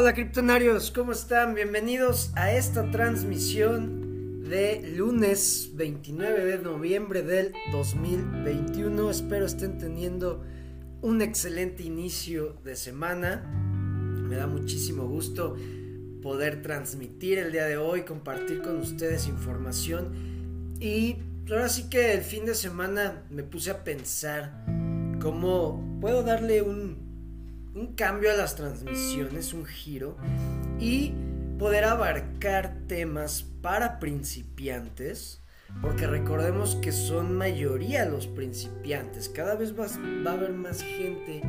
Hola criptonarios, ¿cómo están? Bienvenidos a esta transmisión de lunes 29 de noviembre del 2021. Espero estén teniendo un excelente inicio de semana. Me da muchísimo gusto poder transmitir el día de hoy, compartir con ustedes información y ahora sí que el fin de semana me puse a pensar cómo puedo darle un un cambio a las transmisiones, un giro y poder abarcar temas para principiantes, porque recordemos que son mayoría los principiantes, cada vez va, va a haber más gente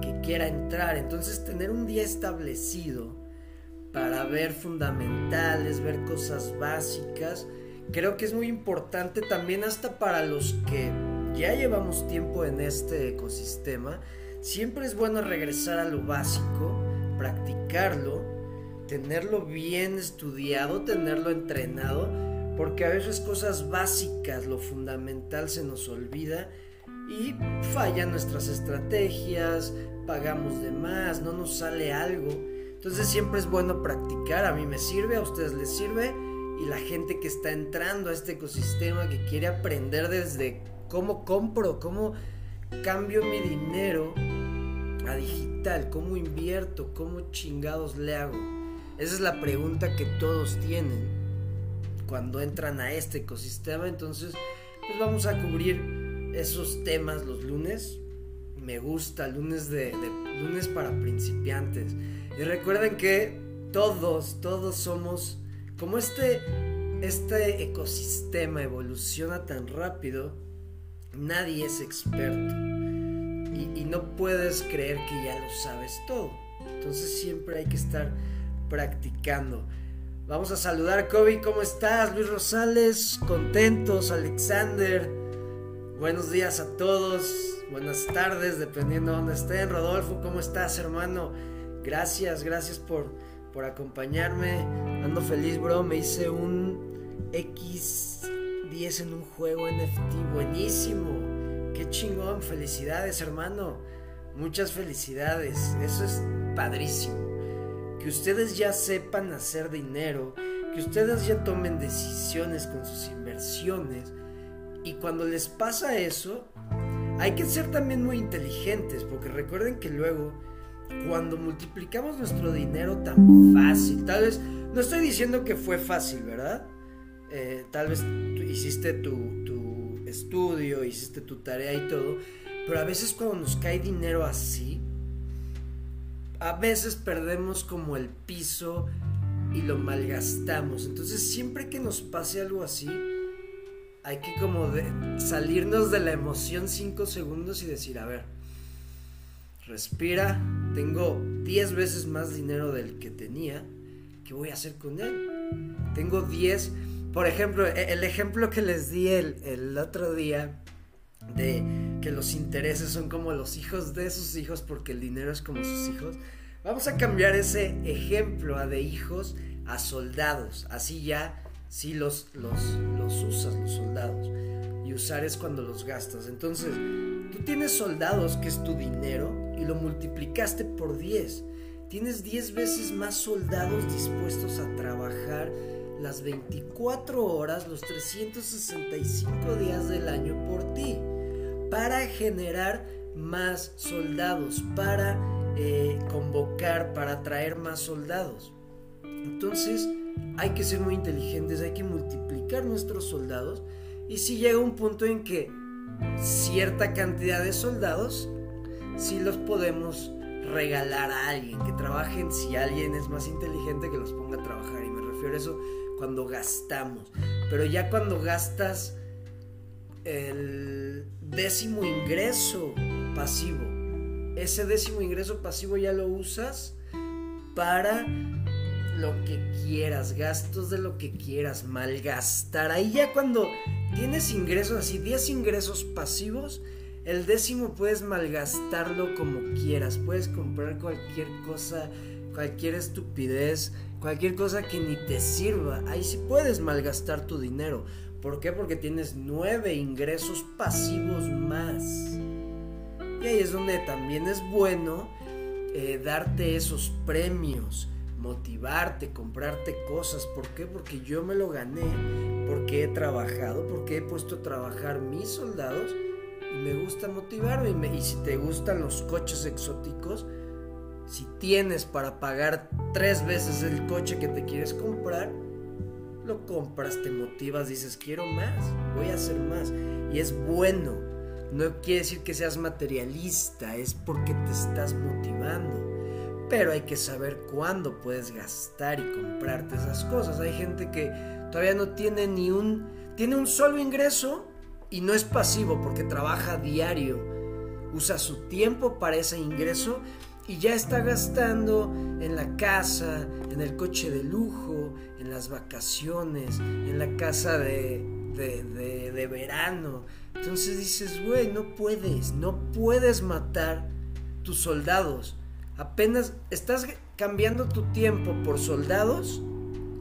que quiera entrar, entonces tener un día establecido para ver fundamentales, ver cosas básicas, creo que es muy importante también hasta para los que ya llevamos tiempo en este ecosistema, Siempre es bueno regresar a lo básico, practicarlo, tenerlo bien estudiado, tenerlo entrenado, porque a veces cosas básicas, lo fundamental se nos olvida y fallan nuestras estrategias, pagamos de más, no nos sale algo. Entonces siempre es bueno practicar, a mí me sirve, a ustedes les sirve y la gente que está entrando a este ecosistema, que quiere aprender desde cómo compro, cómo cambio mi dinero a digital? ¿Cómo invierto? ¿Cómo chingados le hago? Esa es la pregunta que todos tienen cuando entran a este ecosistema. Entonces, pues vamos a cubrir esos temas los lunes. Me gusta, lunes de, lunes para principiantes. Y recuerden que todos, todos somos como este, este ecosistema evoluciona tan rápido nadie es experto y, no puedes creer que ya lo sabes todo. Entonces siempre hay que estar practicando. Vamos a saludar a Kobe, ¿cómo estás? Luis Rosales, contentos, Alexander. Buenos días a todos, buenas tardes, dependiendo de dónde estén. Rodolfo, ¿cómo estás, hermano? Gracias, gracias por, por acompañarme. Ando feliz, bro. Me hice un X 10 en un juego NFT, buenísimo. Qué chingón, felicidades hermano. Muchas felicidades, eso es padrísimo. Que ustedes ya sepan hacer dinero, que ustedes ya tomen decisiones con sus inversiones. Y cuando les pasa eso, hay que ser también muy inteligentes, porque recuerden que luego, cuando multiplicamos nuestro dinero tan fácil, tal vez, no estoy diciendo que fue fácil, ¿verdad? Eh, tal vez hiciste tu, tu estudio, hiciste tu tarea y todo, pero a veces cuando nos cae dinero así, a veces perdemos como el piso y lo malgastamos. Entonces siempre que nos pase algo así, hay que como salirnos de la emoción cinco segundos y decir, a ver, respira, tengo 10 veces más dinero del que tenía, ¿qué voy a hacer con él? Tengo 10 por ejemplo, e, el ejemplo que les di el, otro día de que los intereses son como los hijos de sus hijos porque el dinero es como sus hijos. Vamos a cambiar ese ejemplo a de hijos a soldados. Así ya sí los, los, los usas, los soldados. Y usar es cuando los gastas. Entonces, tú tienes soldados, que es tu dinero, y lo multiplicaste por 10. Tienes 10 veces más soldados dispuestos a trabajar las 24 horas, los 365 días del año por ti, para generar más soldados, para eh, convocar, para traer más soldados. Entonces hay que ser muy inteligentes, hay que multiplicar nuestros soldados y si llega un punto en que cierta cantidad de soldados, si los podemos regalar a alguien, que trabajen si alguien es más inteligente que los ponga a trabajar. Y me refiero a eso cuando gastamos. Pero ya cuando gastas el décimo ingreso pasivo, ese décimo ingreso pasivo ya lo usas para lo que quieras, gastos de lo que quieras, malgastar. Ahí ya cuando tienes ingresos así, 10 ingresos pasivos, el décimo puedes malgastarlo como quieras. Puedes comprar cualquier cosa, cualquier estupidez, cualquier cosa que ni te sirva, ahí sí puedes malgastar tu dinero. ¿Por qué? Porque tienes nueve ingresos pasivos más. Y ahí es donde también es bueno eh, darte esos premios. motivarte, comprarte cosas. ¿Por qué? Porque yo me lo gané, porque he trabajado, porque he puesto a trabajar mis soldados y me gusta motivarme. Y, si te gustan los coches exóticos, si tienes para pagar tres veces el coche que te quieres comprar, lo compras, te motivas, dices, quiero más, voy a hacer más. Y es bueno. No quiere decir que seas materialista, es porque te estás motivando. Pero hay que saber cuándo puedes gastar y comprarte esas cosas. Hay gente que todavía no tiene ni un... Tiene un solo ingreso y no es pasivo porque trabaja diario. Usa su tiempo para ese ingreso y ya está gastando en la casa, en el coche de lujo, en las vacaciones, en la casa de, de, de verano. Entonces dices, güey, no puedes, no puedes matar tus soldados Apenas estás cambiando tu tiempo por soldados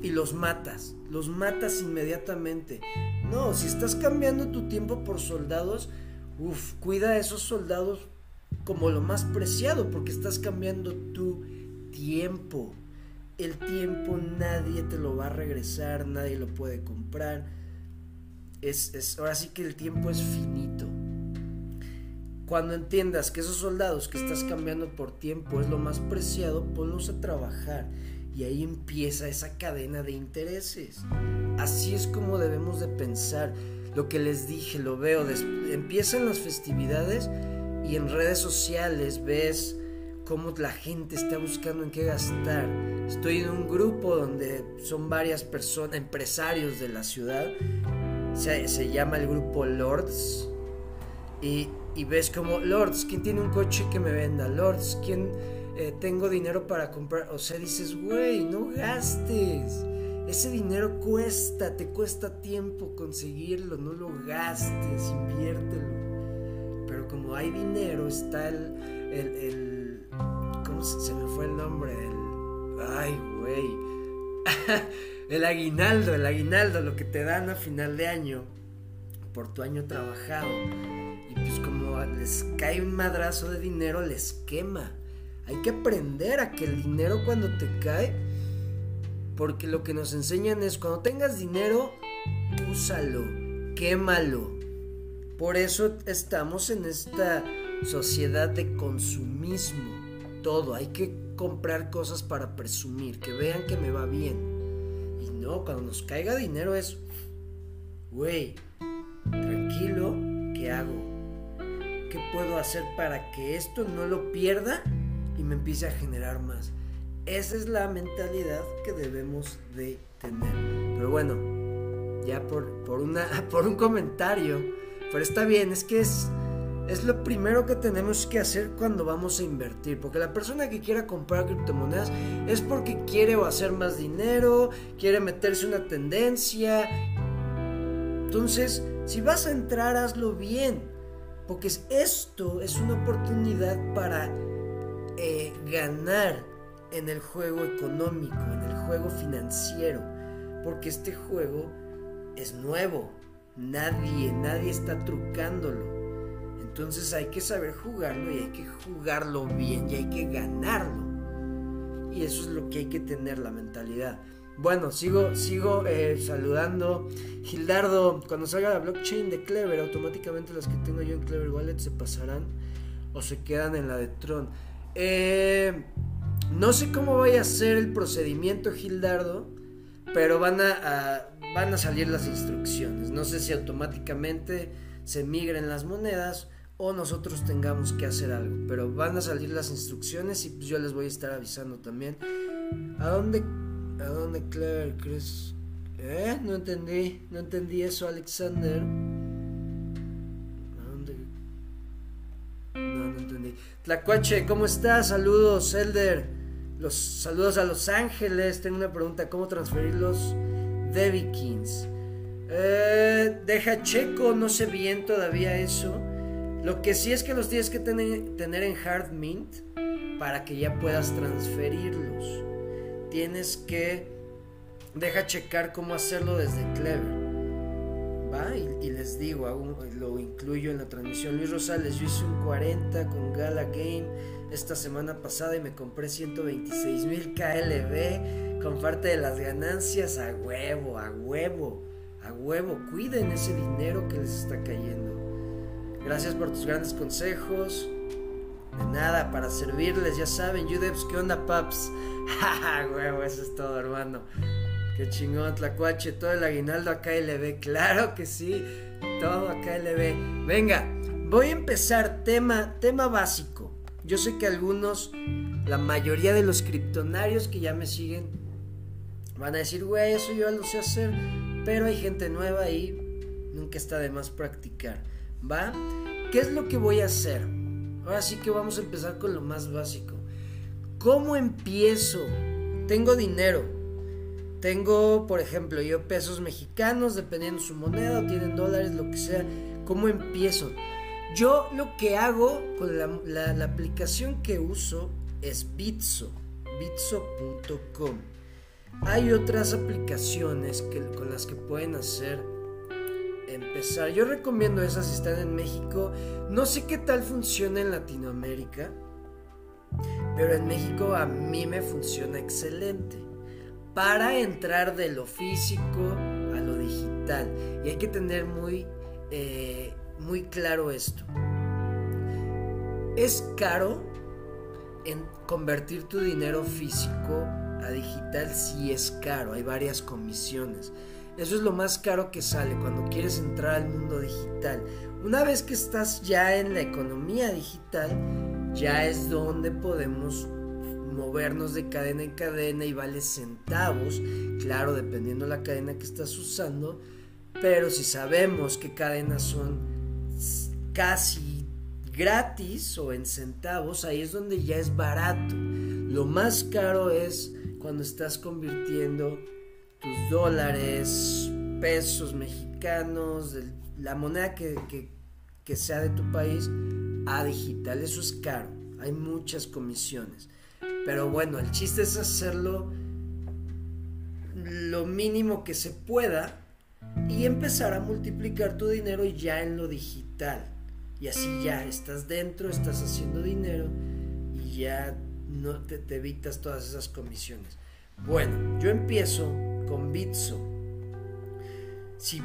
y los matas. Los matas inmediatamente. No, si estás cambiando tu tiempo por soldados, uff, cuida a esos soldados como lo más preciado porque estás cambiando tu tiempo. El tiempo nadie te lo va a regresar, nadie lo puede comprar. Es, es, ahora sí que el tiempo es finito. Cuando entiendas que esos soldados que estás cambiando por tiempo es lo más preciado, ponlos a trabajar. Y ahí empieza esa cadena de intereses. Así es como debemos de pensar. Lo que les dije, lo veo. Empiezan las festividades y en redes sociales ves cómo la gente está buscando en qué gastar. Estoy en un grupo donde son varias personas, empresarios de la ciudad. Se, se llama el grupo Lords. Y y ves como, Lords, ¿quién tiene un coche que me venda? Lords, ¿quién eh, tengo dinero para comprar? O sea, dices, güey, no gastes. Ese dinero cuesta, te cuesta tiempo conseguirlo, no lo gastes, inviértelo. Pero como hay dinero, está el, el, ¿cómo se, me fue el nombre? El, ay, güey. el aguinaldo, el aguinaldo, lo que te dan a final de año por tu año trabajado. Y pues como les cae un madrazo de dinero, les quema. Hay que aprender a que el dinero cuando te cae, porque lo que nos enseñan es cuando tengas dinero, úsalo, quémalo. Por eso estamos en esta sociedad de consumismo. Todo, hay que comprar cosas para presumir, que vean que me va bien. Y no, cuando nos caiga dinero es, güey, tranquilo, ¿qué hago? ¿Qué puedo hacer para que esto no lo pierda y me empiece a generar más? Esa es la mentalidad que debemos de tener. Pero bueno, ya por, por, una, por un comentario, pero está bien, es que es, es lo primero que tenemos que hacer cuando vamos a invertir. Porque la persona que quiera comprar criptomonedas es porque quiere hacer más dinero, quiere meterse una tendencia. Entonces, si vas a entrar, hazlo bien. Porque esto es una oportunidad para eh, ganar en el juego económico, en el juego financiero. Porque este juego es nuevo. Nadie, nadie está trucándolo. Entonces hay que saber jugarlo y hay que jugarlo bien y hay que ganarlo. Y eso es lo que hay que tener la mentalidad. Bueno, sigo, sigo eh, saludando. Gildardo, cuando salga la blockchain de Clever, automáticamente las que tengo yo en Clever Wallet se pasarán o se quedan en la de Tron. Eh, no sé cómo vaya a ser el procedimiento, Gildardo, pero van a, van a salir las instrucciones. No sé si automáticamente se migren las monedas o nosotros tengamos que hacer algo, pero van a salir las instrucciones y pues yo les voy a estar avisando también. ¿A dónde ¿A dónde Claire crees? ¿Eh? No entendí, no entendí eso, Alexander. ¿A dónde? No, no entendí. Tlacuache, ¿cómo estás? Saludos, Elder. Los saludos a Los Ángeles. Tengo una pregunta: ¿cómo transferir los Devikins? Eh, deja checo, no sé bien todavía eso. Lo que sí es que los tienes que tener, tener en Hard Mint para que ya puedas transferirlos tienes que deja checar cómo hacerlo desde Clever. va y, les digo, lo incluyo en la transmisión. Luis Rosales, yo hice un 40 con Gala Game esta semana pasada y me compré 126 mil KLB con parte de las ganancias a huevo, a huevo, a huevo. Cuiden ese dinero que les está cayendo. Gracias por tus grandes consejos. De nada, para servirles, ya saben, Yudeps, ¿qué onda, paps? Jaja, huevo, eso es todo, hermano. Qué chingón, Tlacuache, todo el aguinaldo a KLB, claro que sí, todo a KLB. Venga, voy a empezar tema, tema básico. Yo sé que algunos, la mayoría de los criptonarios que ya me siguen, van a decir, güey, eso yo lo sé hacer, pero hay gente nueva y nunca está de más practicar, ¿va? ¿Qué es lo que voy a hacer? Ahora sí que vamos a empezar con lo más básico. ¿Cómo empiezo? Tengo dinero. Tengo, por ejemplo, yo pesos mexicanos, dependiendo su moneda, tienen dólares, lo que sea. ¿Cómo empiezo? Yo lo que hago con la, aplicación que uso es Bitso, bitso.com. Hay otras aplicaciones que, con las que pueden hacer empezar. Yo recomiendo esas si están en México. No sé qué tal funciona en Latinoamérica, pero en México a mí me funciona excelente. Para entrar de lo físico a lo digital. Y hay que tener muy, eh, muy claro esto. Es caro en convertir tu dinero físico a digital, sí es caro. Hay varias comisiones. Eso es lo más caro que sale cuando quieres entrar al mundo digital. Una vez que estás ya en la economía digital, ya es donde podemos movernos de cadena en cadena y vale centavos, claro, dependiendo la cadena que estás usando, pero si sabemos que cadenas son casi gratis o en centavos, ahí es donde ya es barato. Lo más caro es cuando estás convirtiendo tus dólares, pesos mexicanos, la moneda que, sea de tu país, a digital. Eso es caro. Hay muchas comisiones. Pero bueno, el chiste es hacerlo lo mínimo que se pueda y empezar a multiplicar tu dinero ya en lo digital. Y así ya estás dentro, estás haciendo dinero y ya no te, evitas todas esas comisiones. Bueno, yo empiezo con Bitso. Si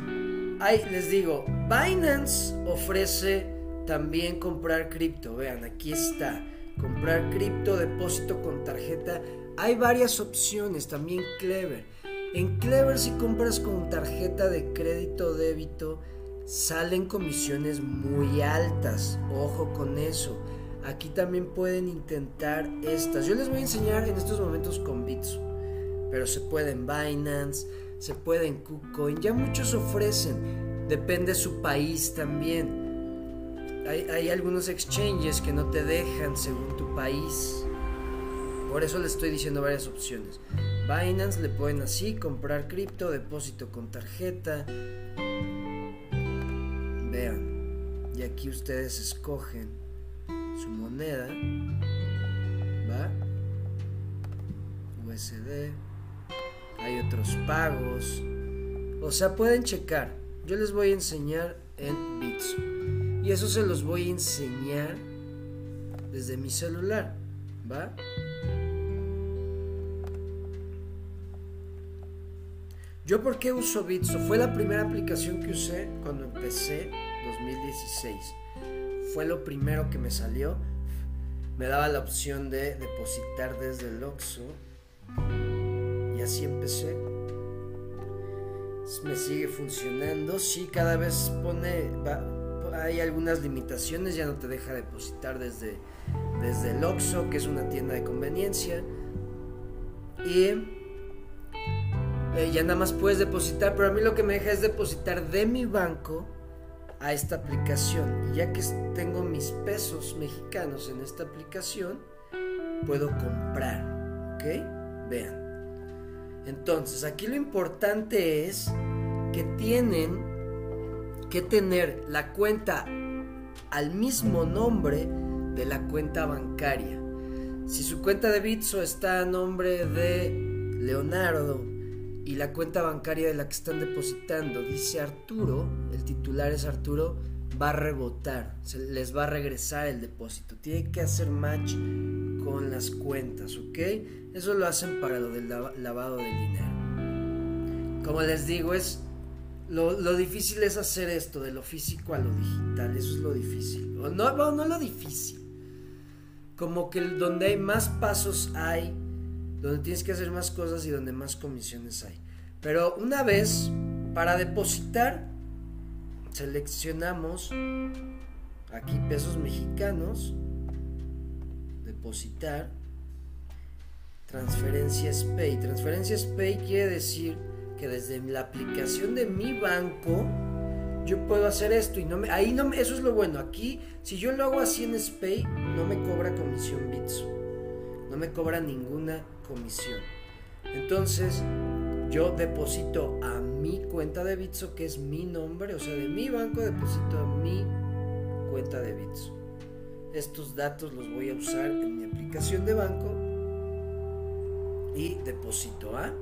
hay, les digo, Binance ofrece también comprar cripto. Vean, aquí está. Comprar cripto, depósito con tarjeta. Hay varias opciones, también Clever. En Clever si compras con tarjeta de crédito o débito, salen comisiones muy altas. Ojo con eso. Aquí también pueden intentar estas. Yo les voy a enseñar en estos momentos con Bitso pero se puede en Binance, se puede en KuCoin, ya muchos ofrecen, depende su país también. Hay, algunos exchanges que no te dejan según tu país. Por eso les estoy diciendo varias opciones. Binance le pueden así comprar cripto, depósito con tarjeta. Aquí ustedes escogen su moneda. ¿Va? USD hay otros pagos. O sea, pueden checar. Yo les voy a enseñar en Bitso. Y eso se los voy a enseñar desde mi celular. ¿Va? ¿Yo por qué uso Bitso? Fue la primera aplicación que usé cuando empecé 2016. Fue lo primero que me salió. Me daba la opción de depositar desde el Oxxo así empecé. Me sigue funcionando. Sí, cada vez pone. hay algunas limitaciones. Ya no te deja depositar desde, desde el Oxxo, que es una tienda de conveniencia. Y eh, ya nada más puedes depositar. Pero a mí lo que me deja es depositar de mi banco a esta aplicación. Y ya que tengo mis pesos mexicanos en esta aplicación, puedo comprar. ¿Ok? Vean. Entonces, aquí lo importante es que tienen que tener la cuenta al mismo nombre de la cuenta bancaria. Si su cuenta de Bitso está a nombre de Leonardo y la cuenta bancaria de la que están depositando, dice Arturo, el titular es Arturo, va a rebotar, se les va a regresar el depósito. Tiene que hacer match con las cuentas, ¿ok? Eso lo hacen para lo del lavado del dinero. Como les digo, es lo, difícil es hacer esto de lo físico a lo digital, eso es lo difícil. no, no, no lo difícil. Como que donde hay más pasos hay, donde tienes que hacer más cosas y donde más comisiones hay. Pero una vez, para depositar, seleccionamos aquí pesos mexicanos, depositar, transferencias Pay. Transferencias Pay quiere decir que desde la aplicación de mi banco yo puedo hacer esto y no me, ahí no eso es lo bueno. Aquí, si yo lo hago así en Spay, no me cobra comisión Bitso. No me cobra ninguna comisión. Entonces, yo deposito a mi cuenta de Bitso, que es mi nombre, o sea, de mi banco deposito a mi cuenta de Bitso. Estos datos los voy a usar en mi aplicación de banco y deposito a.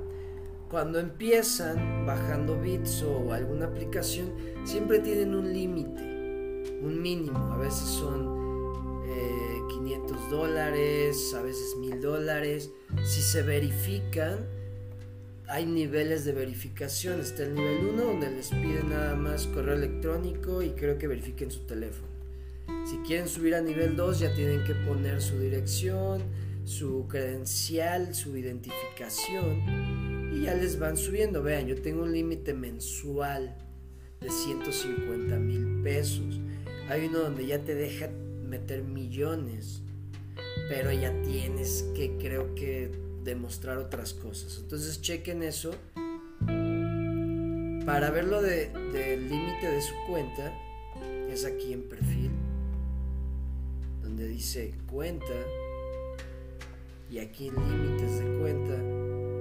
Cuando empiezan bajando Bitso o alguna aplicación, siempre tienen un límite, un mínimo. A veces son 500 eh, dólares, a veces 1000 dólares. Si se verifican, hay niveles de verificación. Está el nivel 1 donde les piden nada más correo electrónico y creo que verifiquen su teléfono. Si quieren subir a nivel 2 ya tienen que poner su dirección, su credencial, su identificación y ya les van subiendo. Vean, yo tengo un límite mensual de 150 mil pesos. Hay uno donde ya te deja meter millones, pero ya tienes que, creo que, demostrar otras cosas. Entonces chequen eso. Para verlo del límite de su cuenta, es aquí en perfil, donde dice cuenta, y aquí límites de cuenta,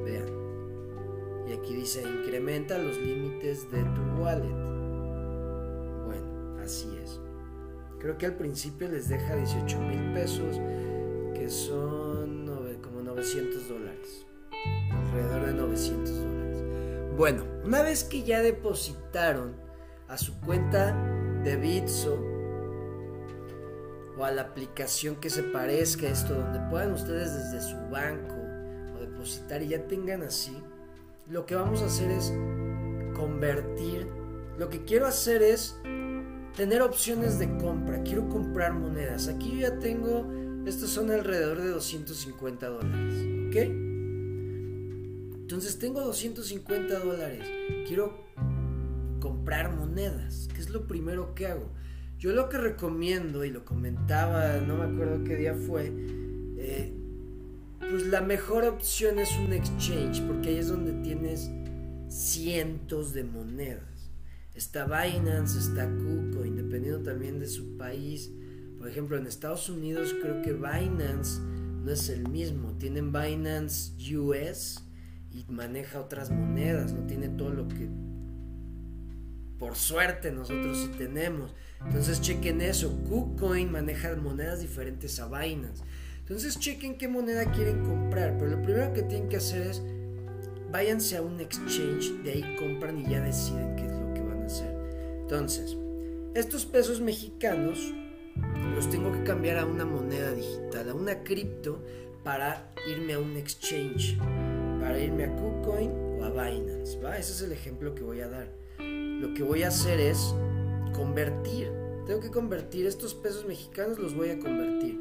vean, y aquí dice incrementa los límites de tu wallet. Bueno, así es. Creo que al principio les deja 18 mil pesos, que son como 900 dólares. Alrededor de 900 dólares. Bueno, una vez que ya depositaron a su cuenta de Bitso o a la aplicación que se parezca a esto, donde puedan ustedes desde su banco o depositar y ya tengan así, lo que vamos a hacer es convertir. Lo que quiero hacer es tener opciones de compra. Quiero comprar monedas. Aquí yo ya tengo, estos son alrededor de 250 dólares. ¿Ok? Entonces tengo 250 dólares. Quiero comprar monedas. ¿Qué es lo primero que hago? Yo lo que recomiendo, y lo comentaba, no me acuerdo qué día fue, eh, pues la mejor opción es un exchange, porque ahí es donde tienes cientos de monedas. Está Binance, está KuCoin, dependiendo también de su país. Por ejemplo, en Estados Unidos creo que Binance no es el mismo. Tienen Binance US y maneja otras monedas, no tiene todo lo que por suerte nosotros sí tenemos. Entonces chequen eso. KuCoin maneja monedas diferentes a Binance. Entonces chequen qué moneda quieren comprar. Pero lo primero que tienen que hacer es váyanse a un exchange, de ahí compran y ya deciden qué entonces, estos pesos mexicanos los tengo que cambiar a una moneda digital, a una cripto, para irme a un exchange, para irme a KuCoin o a Binance. ¿va? Ese es el ejemplo que voy a dar. Lo que voy a hacer es convertir. Tengo que convertir estos pesos mexicanos, los voy a convertir.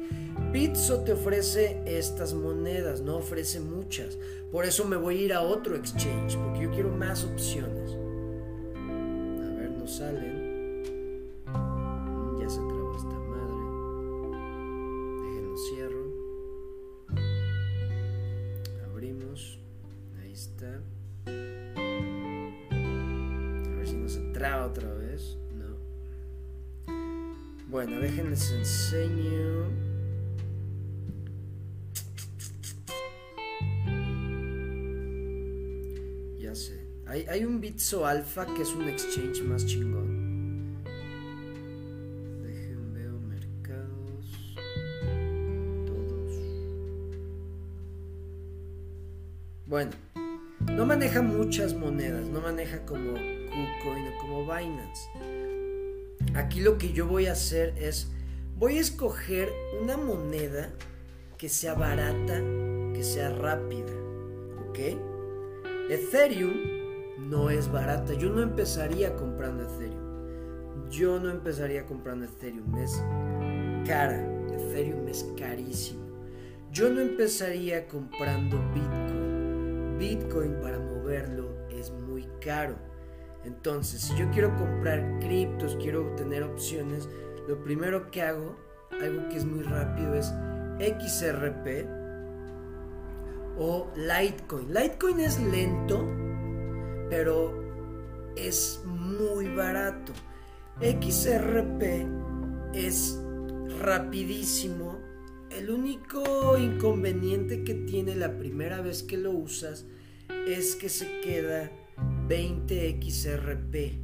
Bitso te ofrece estas monedas, no ofrece muchas. Por eso me voy a ir a otro exchange, porque yo quiero más opciones salen. Ya se trabó esta madre. Déjenlo cierro. Abrimos. Ahí está. A ver si no se traba otra vez. No. Bueno, déjenles enseño. Hay, un Bitso Alpha que es un exchange más chingón. Dejen veo mercados. Todos. Bueno, no maneja muchas monedas, no maneja como KuCoin o como Binance. Aquí lo que yo voy a hacer es, voy a escoger una moneda que sea barata, que sea rápida, ¿ok? Ethereum no es barata, yo no empezaría comprando Ethereum. Yo no empezaría comprando Ethereum, es cara, Ethereum es carísimo. Yo no empezaría comprando Bitcoin. Bitcoin para moverlo es muy caro. Entonces, si yo quiero comprar criptos, quiero obtener opciones, lo primero que hago, algo que es muy rápido, es XRP o Litecoin. Litecoin es lento, pero es muy barato. XRP es rapidísimo el único inconveniente que tiene la primera vez que lo usas es que se queda 20XRP.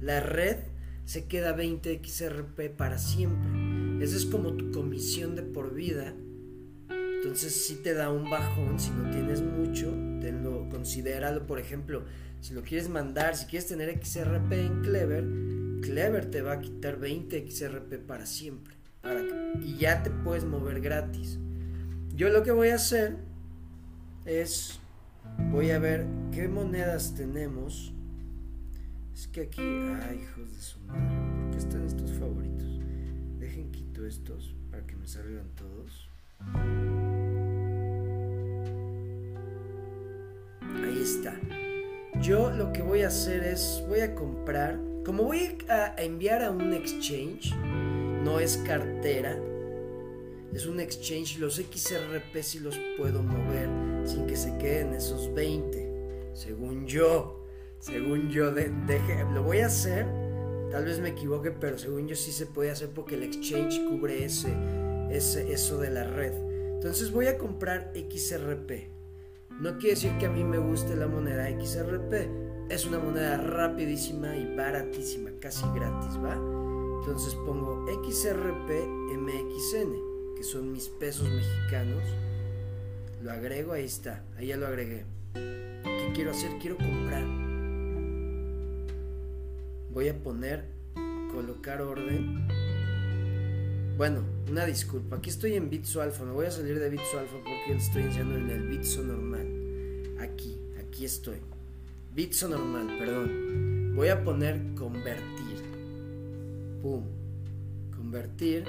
La red se queda 20XRP para siempre. Esa es como tu comisión de por vida. Entonces si te da un bajón si no tienes mucho, tenlo, considéralo. Por ejemplo, si lo quieres mandar, si quieres tener XRP en Clever, Clever te va a quitar 20 XRP para siempre y ya te puedes mover gratis. Yo lo que voy a hacer es, voy a ver qué monedas tenemos. Es que aquí, ay, hijos de su madre, ¿por qué están estos favoritos? Dejen quito estos para que me salgan todos. Ahí está. Yo lo que voy a hacer es, voy a comprar, como voy a enviar a un exchange, no es cartera, es un exchange. Los XRP si los puedo mover sin que se queden esos 20, según yo. Según yo, de, lo voy a hacer. Tal vez me equivoque, pero según yo sí se puede hacer porque el exchange cubre ese, ese, eso de la red. Entonces voy a comprar XRP. No quiere decir que a mí me guste la moneda XRP. Es una moneda rapidísima y baratísima, casi gratis, ¿va? Entonces pongo XRP MXN, que son mis pesos mexicanos. Lo agrego, ahí está, ahí ya lo agregué. ¿Qué quiero hacer? Quiero comprar. Voy a poner, colocar orden. Bueno, una disculpa, aquí estoy en Bitso Alpha, me voy a salir de Bitso Alpha porque estoy enseñando en el Bitso normal. Aquí, aquí estoy. Bitso normal, perdón. Voy a poner convertir pum, convertir.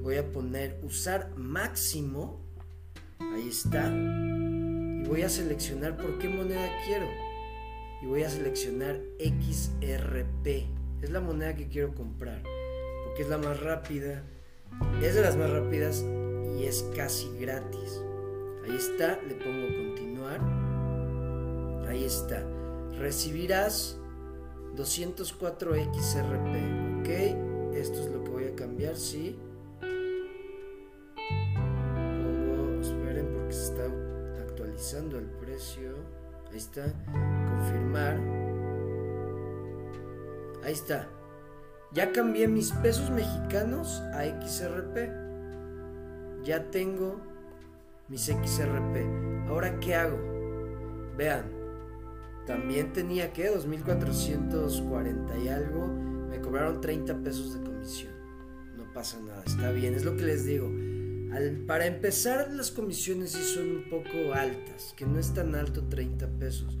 Voy a poner usar máximo. Ahí está. Y voy a seleccionar por qué moneda quiero. Y voy a seleccionar XRP. Es la moneda que quiero comprar. Porque es la más rápida. Es de las más rápidas y es casi gratis. Ahí está. Le pongo continuar. Ahí está. Recibirás 204 XRP, ok, esto es lo que voy a cambiar, sí. Pongo, esperen porque se está actualizando el precio. Ahí está, confirmar. Ahí está. Ya cambié mis pesos mexicanos a XRP. Ya tengo mis XRP. Ahora, ¿qué hago? Vean, también tenía que 2.440 y algo. Me cobraron 30 pesos de comisión. No pasa nada, está bien. Es lo que les digo. para empezar, las comisiones sí son un poco altas. Que no es tan alto 30 pesos.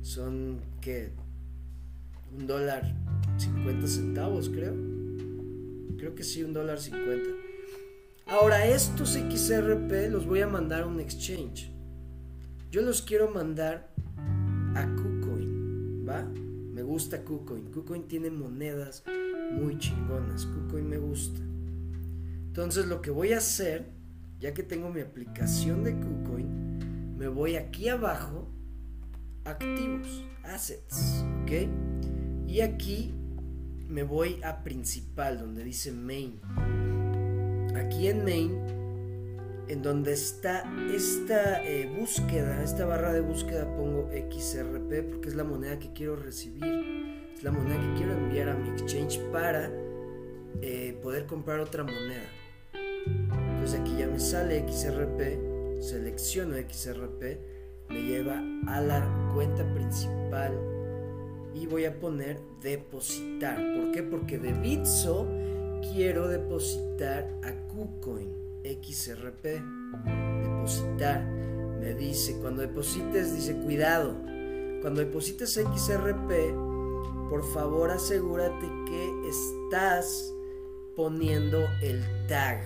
Son que un dólar 50 centavos, creo. Creo que sí, un dólar 50. Ahora, estos XRP los voy a mandar a un exchange. Yo los quiero mandar a KuCoin, ¿va? Me gusta KuCoin. KuCoin tiene monedas muy chingonas. KuCoin me gusta. Entonces lo que voy a hacer, ya que tengo mi aplicación de KuCoin, me voy aquí abajo, activos, assets, ¿ok? Y aquí me voy a principal, donde dice main. Aquí en main en donde está esta eh, búsqueda, esta barra de búsqueda pongo XRP porque es la moneda que quiero recibir, es la moneda que quiero enviar a mi exchange para eh, poder comprar otra moneda. Entonces aquí ya me sale XRP, selecciono XRP, me lleva a la cuenta principal y voy a poner depositar. ¿Por qué? Porque de Bitso quiero depositar a KuCoin XRP. Depositar. Me dice, cuando deposites, dice, cuidado. Cuando deposites XRP, por favor asegúrate que estás poniendo el tag.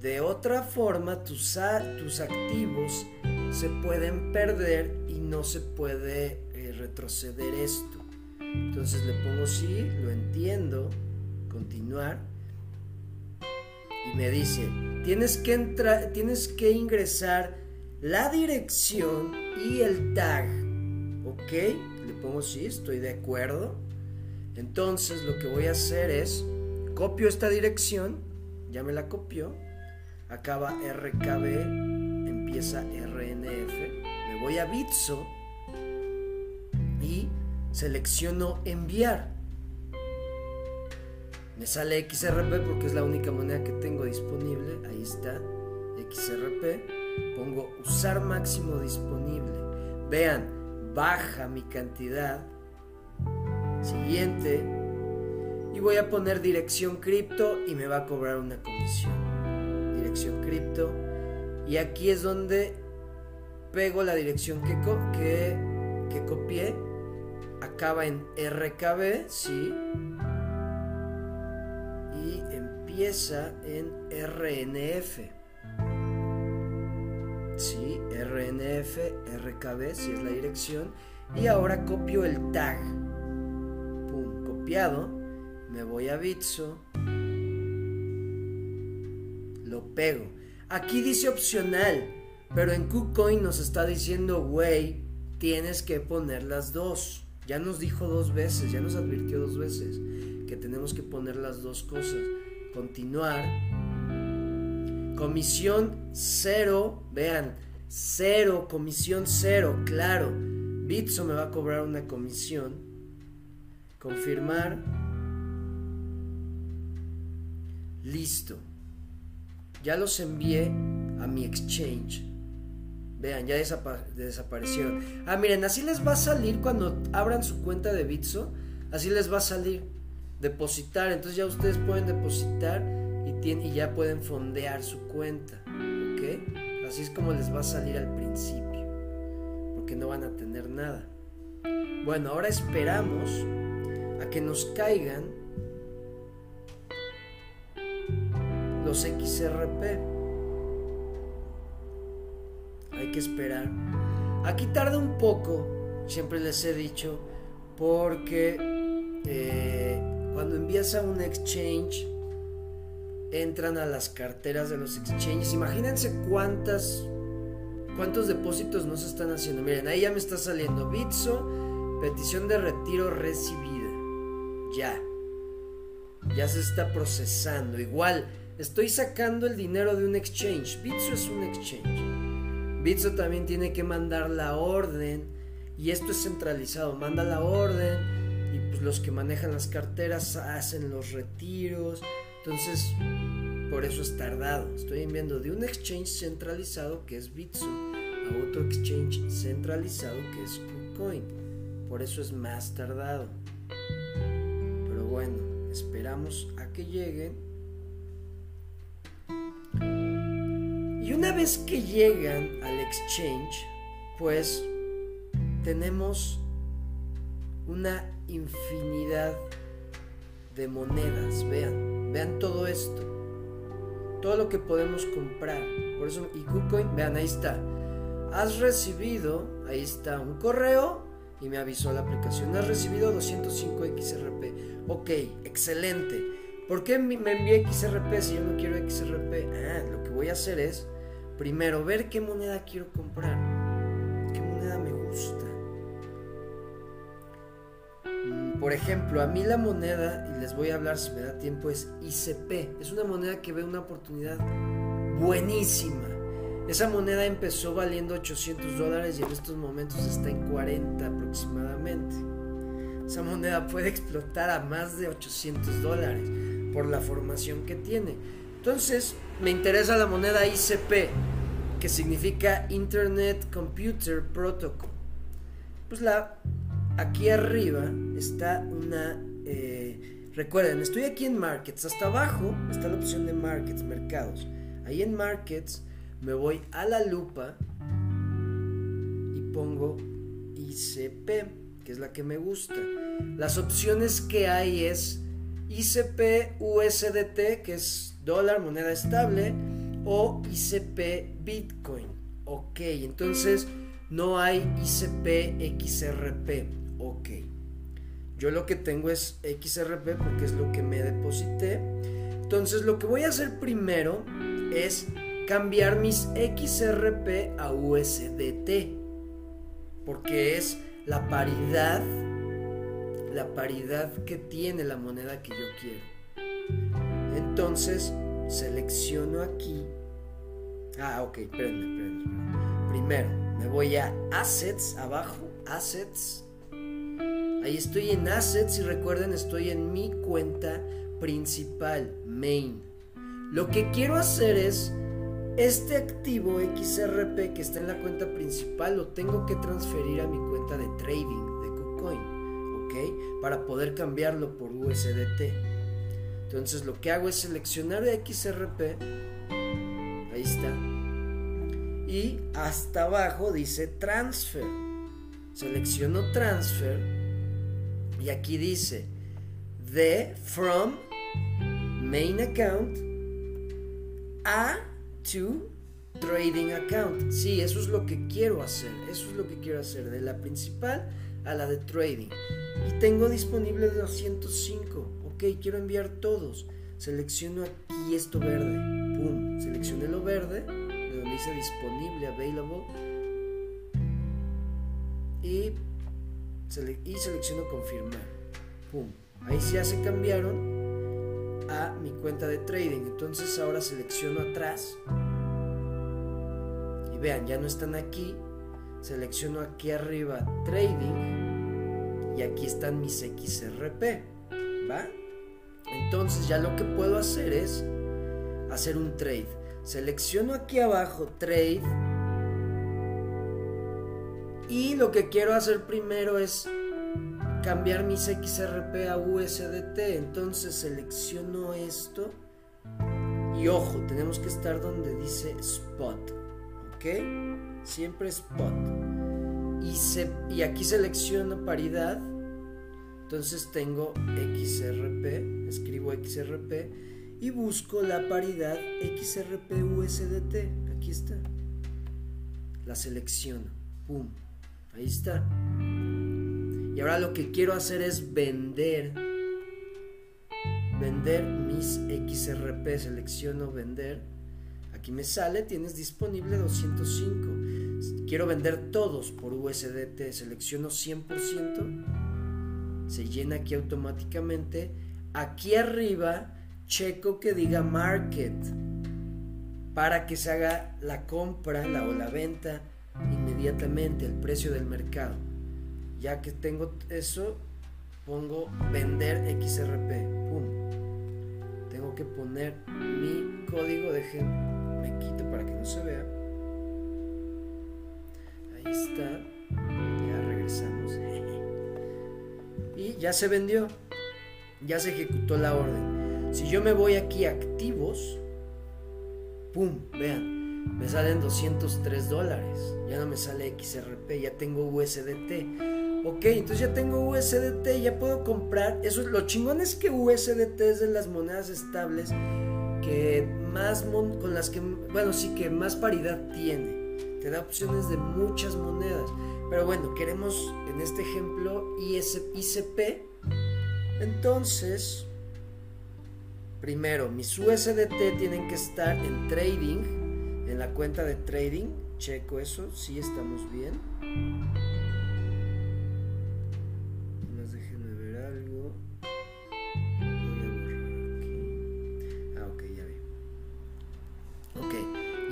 De otra forma, tus, tus activos se pueden perder y no se puede retroceder esto. Entonces le pongo sí, lo entiendo, continuar. Y me dice, tienes que entrar, tienes que ingresar la dirección y el tag. ¿Ok? Le pongo sí, estoy de acuerdo. Entonces lo que voy a hacer es, copio esta dirección, ya me la copió, acaba RKB, empieza RNF, me voy a Bitso y selecciono enviar. Me sale XRP porque es la única moneda que tengo disponible. Ahí está, XRP. Pongo usar máximo disponible. Vean, baja mi cantidad. Siguiente. Y voy a poner dirección cripto y me va a cobrar una comisión. Dirección cripto. Y aquí es donde pego la dirección que, que, que copié acaba en RKB, sí. Y empieza en RNF. Sí, RNF, RKB, si es la dirección. Y ahora copio el tag. Pum, copiado. Me voy a Bitso. Lo pego. Aquí dice opcional. Pero en KuCoin nos está diciendo, güey, tienes que poner las dos. Ya nos dijo dos veces, ya nos advirtió dos veces que tenemos que poner las dos cosas. Continuar. Comisión cero, vean, cero, comisión cero, claro. Bitso me va a cobrar una comisión. Confirmar. Listo. Ya los envié a mi exchange. Vean, ya desaparecieron. Ah, miren, así les va a salir cuando abran su cuenta de Bitso. Así les va a salir. Depositar. Entonces ya ustedes pueden depositar y, y ya pueden fondear su cuenta. ¿Ok? Así es como les va a salir al principio. Porque no van a tener nada. Bueno, ahora esperamos a que nos caigan los XRP hay que esperar. Aquí tarda un poco, siempre les he dicho, porque eh, cuando envías a un exchange, entran a las carteras de los exchanges. Imagínense cuántas, cuántos depósitos no se están haciendo. Miren, ahí ya me está saliendo Bitso, petición de retiro recibida. Ya. Ya se está procesando. Igual, estoy sacando el dinero de un exchange. Bitso es un exchange. Bitso también tiene que mandar la orden y esto es centralizado, manda la orden y pues los que manejan las carteras hacen los retiros, entonces por eso es tardado. Estoy enviando de un exchange centralizado que es Bitso a otro exchange centralizado que es KuCoin, por eso es más tardado. Pero bueno, esperamos a que lleguen Y una vez que llegan al exchange, pues tenemos una infinidad de monedas. Vean, vean todo esto. Todo lo que podemos comprar. Por eso, y KuCoin, vean, ahí está. Has recibido, ahí está un correo y me avisó la aplicación. Has recibido 205 XRP. Ok, excelente. ¿Por qué me envié XRP si yo no quiero XRP? Ah, lo que voy a hacer es Primero, ver qué moneda quiero comprar. ¿Qué moneda me gusta? Mm, por ejemplo, a mí la moneda, y les voy a hablar si me da tiempo, es ICP. Es una moneda que ve una oportunidad buenísima. Esa moneda empezó valiendo 800 dólares y en estos momentos está en 40 aproximadamente. Esa moneda puede explotar a más de 800 dólares por la formación que tiene. Entonces, me interesa la moneda ICP. que significa Internet Computer Protocol. Pues la, aquí arriba está una... Eh, recuerden, estoy aquí en Markets. Hasta abajo está la opción de Markets, mercados. Ahí en Markets me voy a la lupa y pongo ICP, que es la que me gusta. Las opciones que hay es ICP USDT, que es dólar, moneda estable, o ICP Bitcoin. Ok, entonces no hay ICP XRP. Ok. Yo lo que tengo es XRP porque es lo que me deposité. Entonces lo que voy a hacer primero es cambiar mis XRP a USDT. Porque es la paridad la paridad que tiene la moneda que yo quiero. Entonces, selecciono aquí. Ah, ok, espérenme. Primero, me voy a Assets, abajo, Assets. Ahí estoy en Assets y recuerden, estoy en mi cuenta principal, Main. Lo que quiero hacer es, este activo XRP que está en la cuenta principal lo tengo que transferir a mi cuenta de trading de KuCoin. Para poder cambiarlo por USDT. Entonces lo que hago es seleccionar XRP. Ahí está. Y hasta abajo dice transfer. Selecciono transfer. Y aquí dice de from main account a to trading account. Sí, eso es lo que quiero hacer. Eso es lo que quiero hacer. De la principal a la de trading. Y tengo disponible 205. Ok, quiero enviar todos. Selecciono aquí esto verde. Pum. Seleccioné lo verde. De donde dice disponible, available. Y, y selecciono confirmar. Pum. Ahí ya se cambiaron a mi cuenta de trading. Entonces ahora selecciono atrás. Y vean, ya no están aquí. Selecciono aquí arriba trading y aquí están mis XRP, ¿va? Entonces ya lo que puedo hacer es hacer un trade. Selecciono aquí abajo trade y lo que quiero hacer primero es cambiar mis XRP a USDT. Entonces selecciono esto y ojo, tenemos que estar donde dice spot, ¿ok? Siempre spot y, aquí selecciono paridad. Entonces tengo XRP, escribo XRP y busco la paridad XRP USDT. Aquí está. La selecciono. Pum. Ahí está. Y ahora lo que quiero hacer es vender. Vender mis XRP. Selecciono vender. Aquí me sale, tienes disponible 205 quiero vender todos por USDT, selecciono 100%, se llena aquí automáticamente. Aquí arriba checo que diga market para que se haga la compra la, o la venta inmediatamente, el precio del mercado. Ya que tengo eso, pongo vender XRP. Pum. Tengo que poner mi código, dejen, me quito para que no se vea está. Ya se vendió. Ya se ejecutó la orden. Si yo me voy aquí a activos, ¡pum! Vean, me salen 203 dólares. Ya no me sale XRP, ya tengo USDT. Ok, entonces ya tengo USDT, ya puedo comprar. Eso es lo chingón es que USDT es de las monedas estables que más con las que, bueno, sí que más paridad tiene te da opciones de muchas monedas. Pero bueno, queremos en este ejemplo ICP. Entonces, primero, mis USDT tienen que estar en trading, en la cuenta de trading. Checo eso, si estamos bien.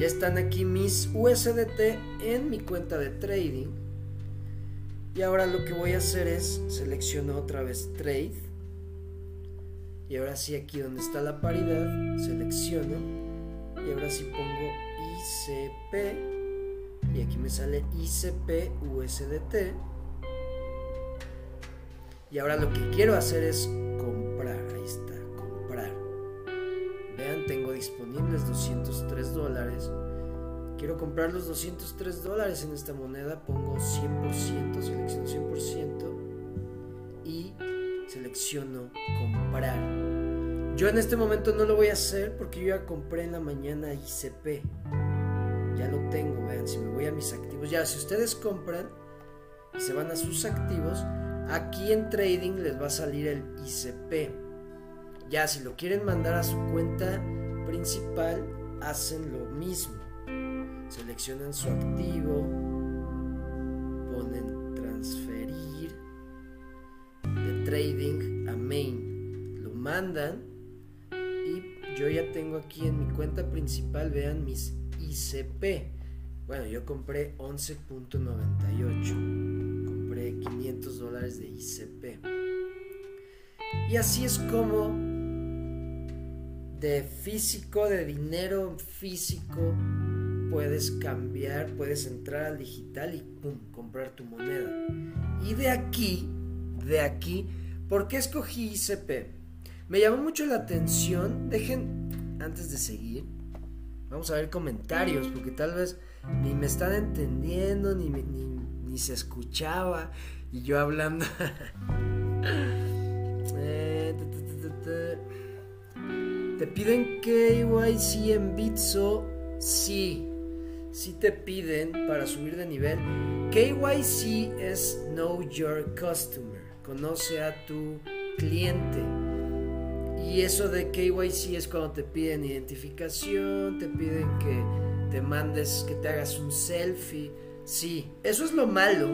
Ya están aquí mis USDT en mi cuenta de trading. Y ahora lo que voy a hacer es selecciono otra vez trade. Y ahora sí aquí donde está la paridad, selecciono. Y ahora sí pongo ICP y aquí me sale ICP USDT. Y ahora lo que quiero hacer es comprar. Ahí está, comprar. Vean, tengo disponibles 203 dólares. Quiero comprar los 203 dólares en esta moneda. Pongo 100%, selecciono 100% y selecciono comprar. Yo en este momento no lo voy a hacer porque yo ya compré en la mañana ICP. Ya lo tengo, vean, si me voy a mis activos. Ya, si ustedes compran y se van a sus activos, aquí en trading les va a salir el ICP. Ya, si lo quieren mandar a su cuenta principal, hacen lo mismo. Seleccionan su activo, ponen transferir de trading a main. Lo mandan y yo ya tengo aquí en mi cuenta principal, vean mis ICP. Bueno, yo compré 11.98. Compré 500 dólares de ICP. Y así es como de físico, de dinero físico, puedes cambiar, puedes entrar al digital y pum, comprar tu moneda. Y de aquí, de aquí, ¿por qué escogí ICP? Me llamó mucho la atención, dejen, antes de seguir, vamos a ver comentarios, porque tal vez ni me están entendiendo, ni, ni, se escuchaba, y yo hablando. Eh, ¿Te piden KYC en Bitso? Sí, sí te piden para subir de nivel. KYC es Know Your Customer, conoce a tu cliente. Y eso de KYC es cuando te piden identificación, te piden que te mandes, que te hagas un selfie. Sí, eso es lo malo.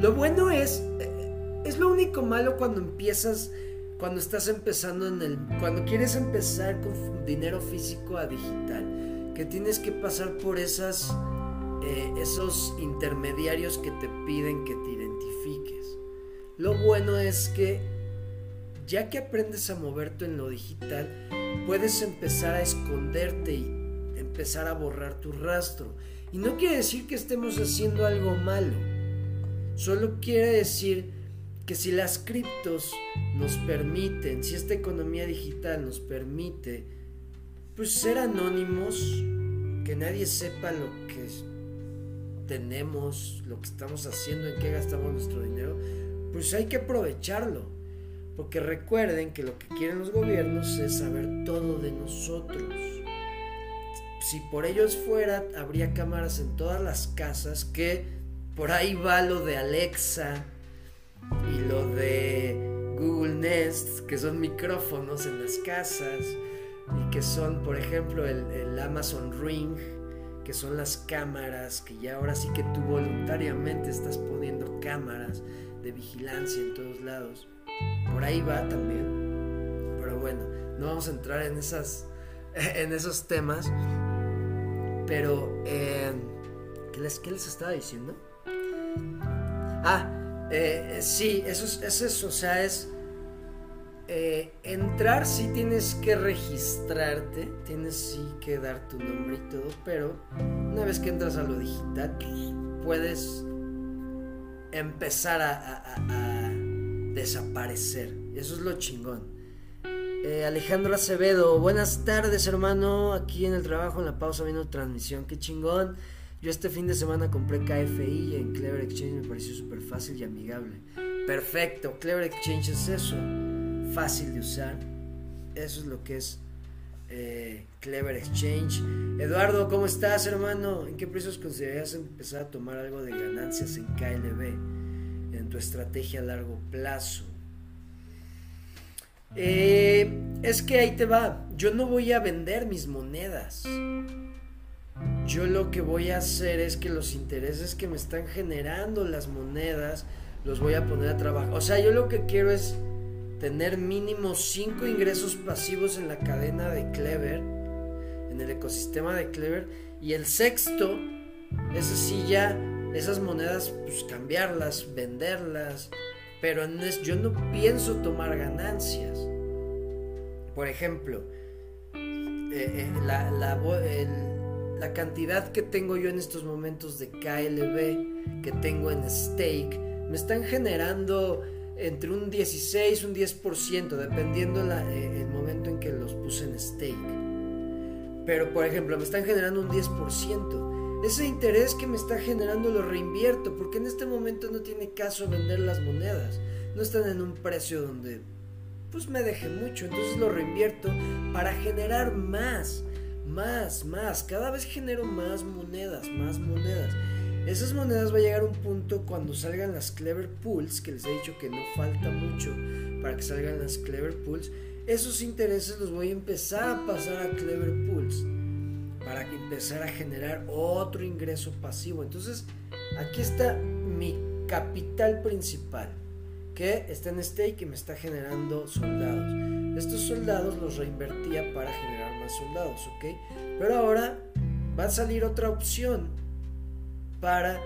Lo bueno es, eh, es lo único malo cuando empiezas, cuando estás empezando en el, cuando quieres empezar con dinero físico a digital, que tienes que pasar por esas, eh, esos intermediarios que te piden que te identifiques. Lo bueno es que ya que aprendes a moverte en lo digital, puedes empezar a esconderte y empezar a borrar tu rastro. Y no quiere decir que estemos haciendo algo malo. Solo quiere decir que si las criptos nos permiten, si esta economía digital nos permite, pues ser anónimos, que nadie sepa lo que tenemos, lo que estamos haciendo, en qué gastamos nuestro dinero, pues hay que aprovecharlo. Porque recuerden que lo que quieren los gobiernos es saber todo de nosotros si por ellos fuera, habría cámaras en todas las casas, que por ahí va lo de Alexa y lo de Google Nest, que son micrófonos en las casas, y que son, por ejemplo, el, Amazon Ring, que son las cámaras, que ya ahora sí que tú voluntariamente estás poniendo cámaras de vigilancia en todos lados. Por ahí va también. Pero bueno, no vamos a entrar en esas en esos temas. Pero, eh, ¿qué, les, ¿qué les estaba diciendo? Ah, eh, sí, eso es, eso, o sea, es... Eh, entrar sí tienes que registrarte, tienes sí que dar tu nombre y todo, pero una vez que entras a lo digital, puedes empezar a, desaparecer. Eso es lo chingón. Eh, Alejandro Acevedo, buenas tardes hermano, aquí en el trabajo, en la pausa viendo transmisión, qué chingón. Yo este fin de semana compré KFI en Clever Exchange me pareció súper fácil y amigable. Perfecto, Clever Exchange es eso, fácil de usar. Eso es lo que es eh, Clever Exchange. Eduardo, ¿cómo estás hermano? ¿En qué precios considerarías empezar a tomar algo de ganancias en KLB? En tu estrategia a largo plazo. Eh, es que ahí te va. Yo no voy a vender mis monedas. Yo lo que voy a hacer es que los intereses que me están generando las monedas los voy a poner a trabajar. O sea, yo lo que quiero es tener mínimo 5 ingresos pasivos en la cadena de Clever, en el ecosistema de Clever. Y el sexto, es así ya, esas monedas, pues cambiarlas, venderlas, pero yo no pienso tomar ganancias. Por ejemplo, eh, eh, la, la cantidad que tengo yo en estos momentos de KLB, que tengo en stake, me están generando entre un 16 un 10%, dependiendo la, eh, el momento en que los puse en stake. Pero por ejemplo, me están generando un 10%. Ese interés que me está generando lo reinvierto, porque en este momento no tiene caso vender las monedas. No están en un precio donde pues me deje mucho. Entonces lo reinvierto para generar más, más, más. Cada vez genero más monedas, más monedas. Esas monedas va a llegar a un punto cuando salgan las Clever Pools, que les he dicho que no falta mucho para que salgan las Clever Pools. Esos intereses los voy a empezar a pasar a Clever Pools para empezar a generar otro ingreso pasivo. Entonces, aquí está mi capital principal, que está en stake y me está generando soldados. Estos soldados los reinvertía para generar más soldados, ¿ok? Pero ahora va a salir otra opción para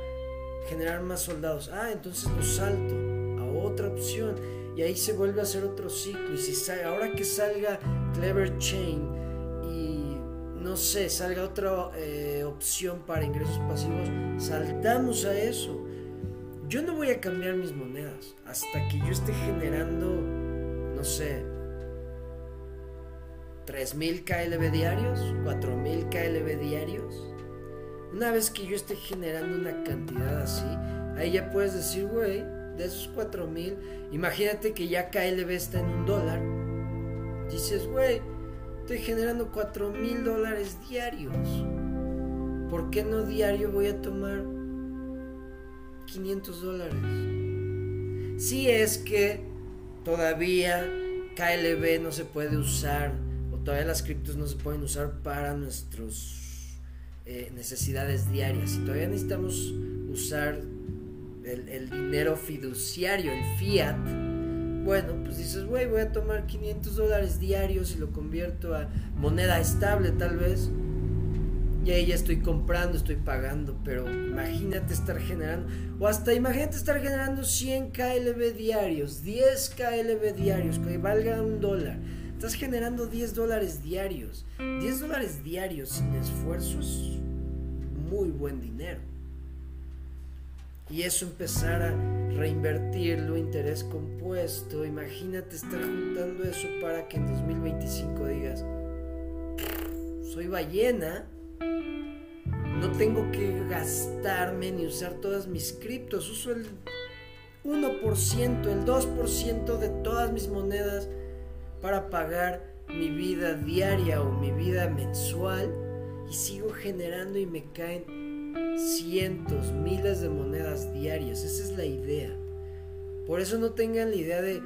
generar más soldados. Ah, entonces lo salto a otra opción y ahí se vuelve a hacer otro ciclo. Y si ahora que salga Clever Chain y no sé, salga otra eh, opción para ingresos pasivos, saltamos a eso. Yo no voy a cambiar mis monedas hasta que yo esté generando, no sé, 3.000 KLB diarios, 4.000 KLB diarios una vez que yo esté generando una cantidad así, ahí ya puedes decir, güey, de esos 4000, imagínate que ya KLB está en un dólar. Dices, güey, estoy generando 4000 dólares diarios. ¿Por qué no diario voy a tomar 500 dólares? Si es que todavía KLB no se puede usar, o todavía las criptos no se pueden usar para nuestros eh, necesidades diarias. y todavía necesitamos usar el, dinero fiduciario, el fiat, bueno, pues dices, güey, voy a tomar 500 dólares diarios y lo convierto a moneda estable tal vez. Y ahí ya estoy comprando, estoy pagando, pero imagínate estar generando, o hasta imagínate estar generando 100 KLB diarios, 10 KLB diarios, que valga un dólar. Estás generando 10 dólares diarios. 10 dólares diarios sin esfuerzo es muy buen dinero. Y eso empezar a reinvertirlo, interés compuesto. Imagínate estar juntando eso para que en 2025 digas, soy ballena, no tengo que gastarme ni usar todas mis criptos, uso el 1%, el 2% de todas mis monedas para pagar mi vida diaria o mi vida mensual y sigo generando y me caen cientos, miles de monedas diarias. Esa es la idea. Por eso no tengan la idea de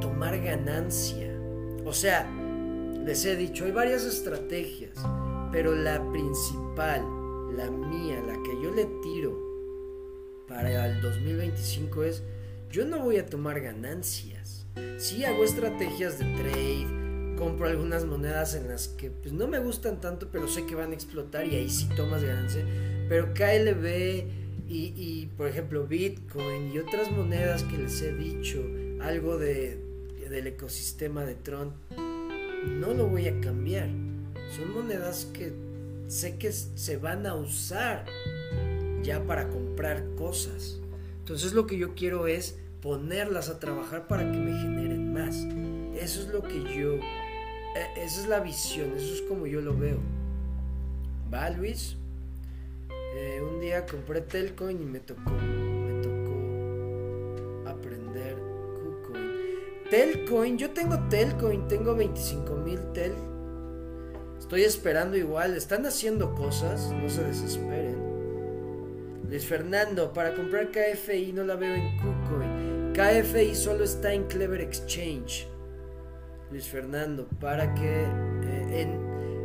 tomar ganancia. O sea, les he dicho, hay varias estrategias, pero la principal, la mía, la que yo le tiro para el 2025 es, yo no voy a tomar ganancias Sí hago estrategias de trade, compro algunas monedas en las que pues no me gustan tanto, pero sé que van a explotar y ahí sí tomas ganancia. Pero KLB y, por ejemplo Bitcoin y otras monedas que les he dicho, algo de, del ecosistema de Tron, no lo voy a cambiar. Son monedas que sé que se van a usar ya para comprar cosas. Entonces lo que yo quiero es ponerlas a trabajar para que me generen más. Eso es lo que yo, e, esa es la visión, eso es como yo lo veo. ¿Va, Luis? Eh, un día compré Telcoin y me tocó, me tocó aprender KuCoin. Telcoin, yo tengo Telcoin, tengo 25 mil Tel. Estoy esperando igual, están haciendo cosas, no se desesperen. Luis Fernando, para comprar KFI no la veo en KuCoin. KFI solo está en Clever Exchange. Luis Fernando, para que eh,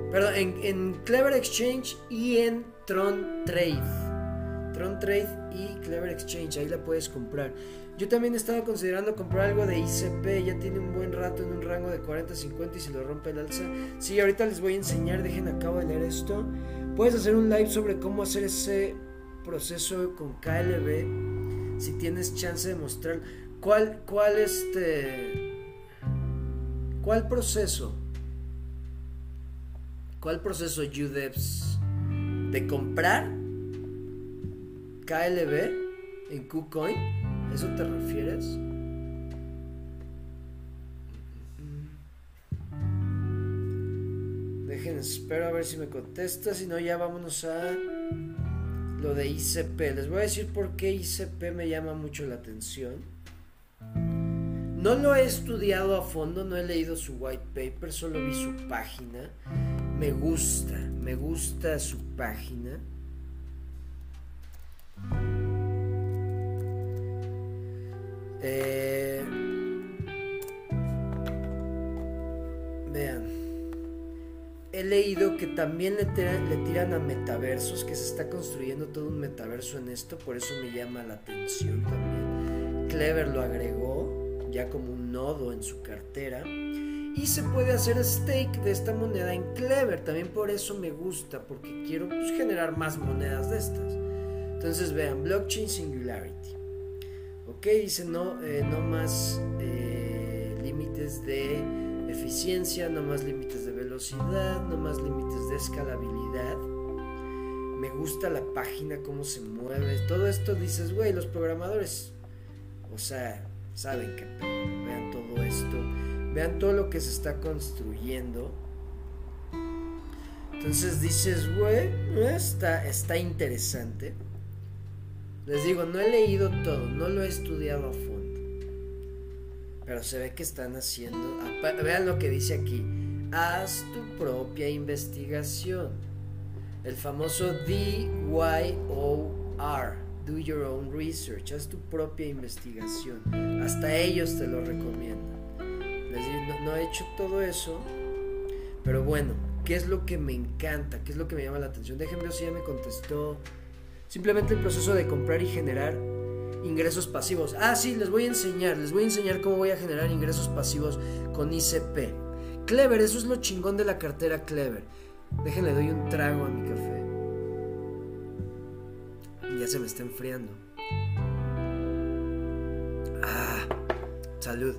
perdón, en, Clever Exchange y en Tron Trade. Tron Trade y Clever Exchange, ahí la puedes comprar. Yo también estaba considerando comprar algo de ICP, ya tiene un buen rato en un rango de 40-50 y si lo rompe el alza. Sí, ahorita les voy a enseñar, dejen acabo de leer esto. Puedes hacer un live sobre cómo hacer ese proceso con KLB si tienes chance de mostrar cuál cuál este cuál proceso cuál proceso UDEPS de comprar KLB en KuCoin. ¿Eso te refieres? Dejen, espero a ver si me contesta. Si no, ya vámonos a lo de ICP. Les voy a decir por qué ICP me llama mucho la atención. No lo he estudiado a fondo, no he leído su white paper, solo vi su página. Me gusta, me gusta su página. Eh, vean, he leído que también le tiran, le tiran a metaversos, que se está construyendo todo un metaverso en esto, por eso me llama la atención también. Clever lo agregó ya como un nodo en su cartera. Y se puede hacer stake de esta moneda en Clever. También por eso me gusta, porque quiero pues, generar más monedas de estas. Entonces vean, blockchain singularity. Ok, dice no, eh, no más eh, límites de eficiencia, no más límites de velocidad, no más límites de escalabilidad. Me gusta la página, cómo se mueve. Todo esto dices, güey, los programadores, o sea, saben que vean todo esto, vean todo lo que se está construyendo. Entonces dices, güey, está, está interesante. Les digo, no he leído todo, no lo he estudiado a fondo. Pero se ve que están haciendo... Vean lo que dice aquí. Haz tu propia investigación. El famoso DYOR. Do your own research. Haz tu propia investigación. Hasta ellos te lo recomiendan. Les digo, no, he hecho todo eso. Pero bueno, ¿qué es lo que me encanta? ¿Qué es lo que me llama la atención? Déjenme ver si ya me contestó Simplemente el proceso de comprar y generar ingresos pasivos. Ah, sí, les voy a enseñar, les voy a enseñar cómo voy a generar ingresos pasivos con ICP. Clever, eso es lo chingón de la cartera Clever. Déjenle doy un trago a mi café. Se me está enfriando. Ah, salud.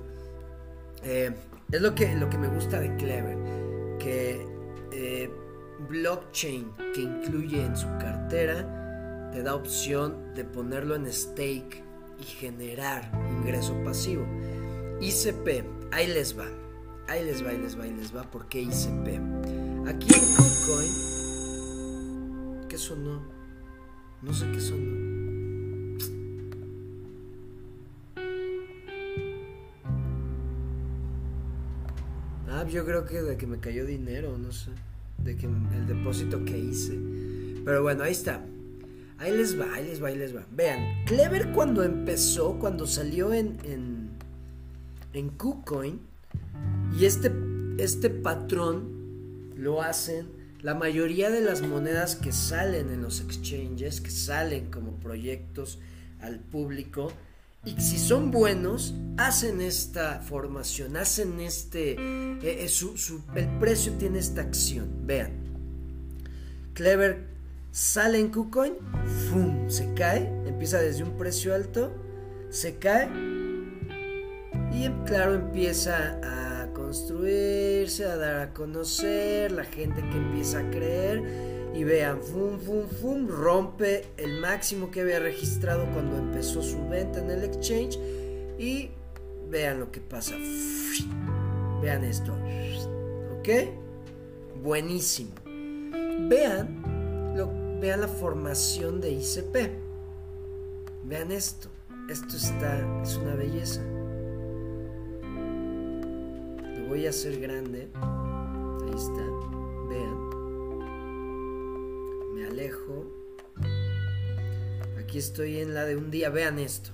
Eh, es lo que, lo que me gusta de Clever. Que eh, blockchain que incluye en su cartera te da opción de ponerlo en stake y generar ingreso pasivo. ICP, ahí les va. Ahí les va, ahí les va, ahí les va. ¿Por qué ICP? Aquí en KuCoin, ¿qué sonó? No sé qué sonó. Ah, yo creo que de que me cayó dinero, no sé. De que el depósito que hice. Pero bueno, ahí está. Ahí les va, ahí les va, ahí les va. Vean, Clever cuando empezó, cuando salió en, en, en KuCoin, y este, este patrón lo hacen la mayoría de las monedas que salen en los exchanges, que salen como proyectos al público, y si son buenos, hacen esta formación, hacen este, eh, eh, el precio tiene esta acción. Vean, Clever sale en KuCoin, ¡fum! se cae, empieza desde un precio alto, se cae y claro empieza a construirse, a dar a conocer, la gente que empieza a creer y vean, ¡fum, fum, fum! rompe el máximo que había registrado cuando empezó su venta en el exchange y vean lo que pasa. Vean esto. ¿Ok? Buenísimo. Vean vean la formación de ICP. Vean esto. Esto está, es una belleza. Voy a hacer grande. Ahí está. Vean. Me alejo. Aquí estoy en la de un día. Vean esto.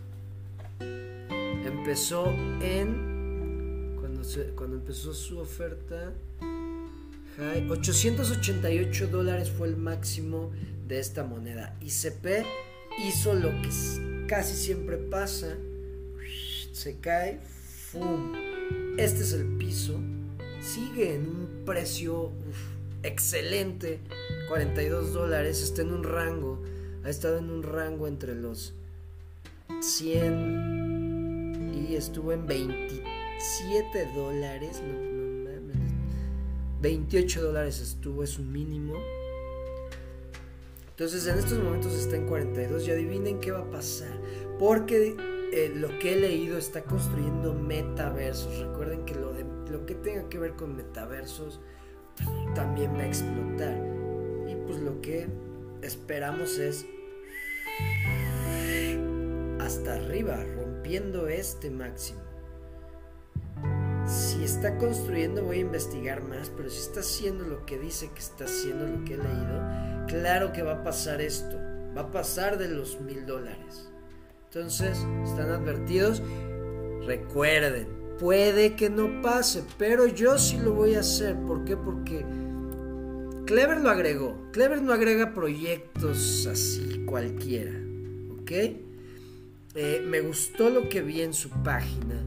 Empezó en... Cuando, cuando empezó su oferta... 888 dólares fue el máximo de esta moneda. ICP hizo lo que casi siempre pasa. Se cae. ¡fum! Este es el piso. Sigue en un precio excelente. 42 dólares. Está en un rango. Ha estado en un rango entre los 100 y estuvo en 27 dólares. 28 dólares estuvo, es un mínimo. Entonces en estos momentos está en 42 y adivinen qué va a pasar. Porque eh, lo que he leído está construyendo metaversos. Recuerden que lo, de, lo que tenga que ver con metaversos también va a explotar. Y pues lo que esperamos es hasta arriba, rompiendo este máximo. Si está construyendo voy a investigar más, pero si está haciendo lo que dice que está haciendo, lo que he leído, claro que va a pasar esto. Va a pasar de los mil dólares. Entonces, están advertidos. Recuerden, puede que no pase, pero yo sí lo voy a hacer. ¿Por qué? Porque Clever lo agregó. Clever no agrega proyectos así cualquiera. ¿Ok? Eh, me gustó lo que vi en su página.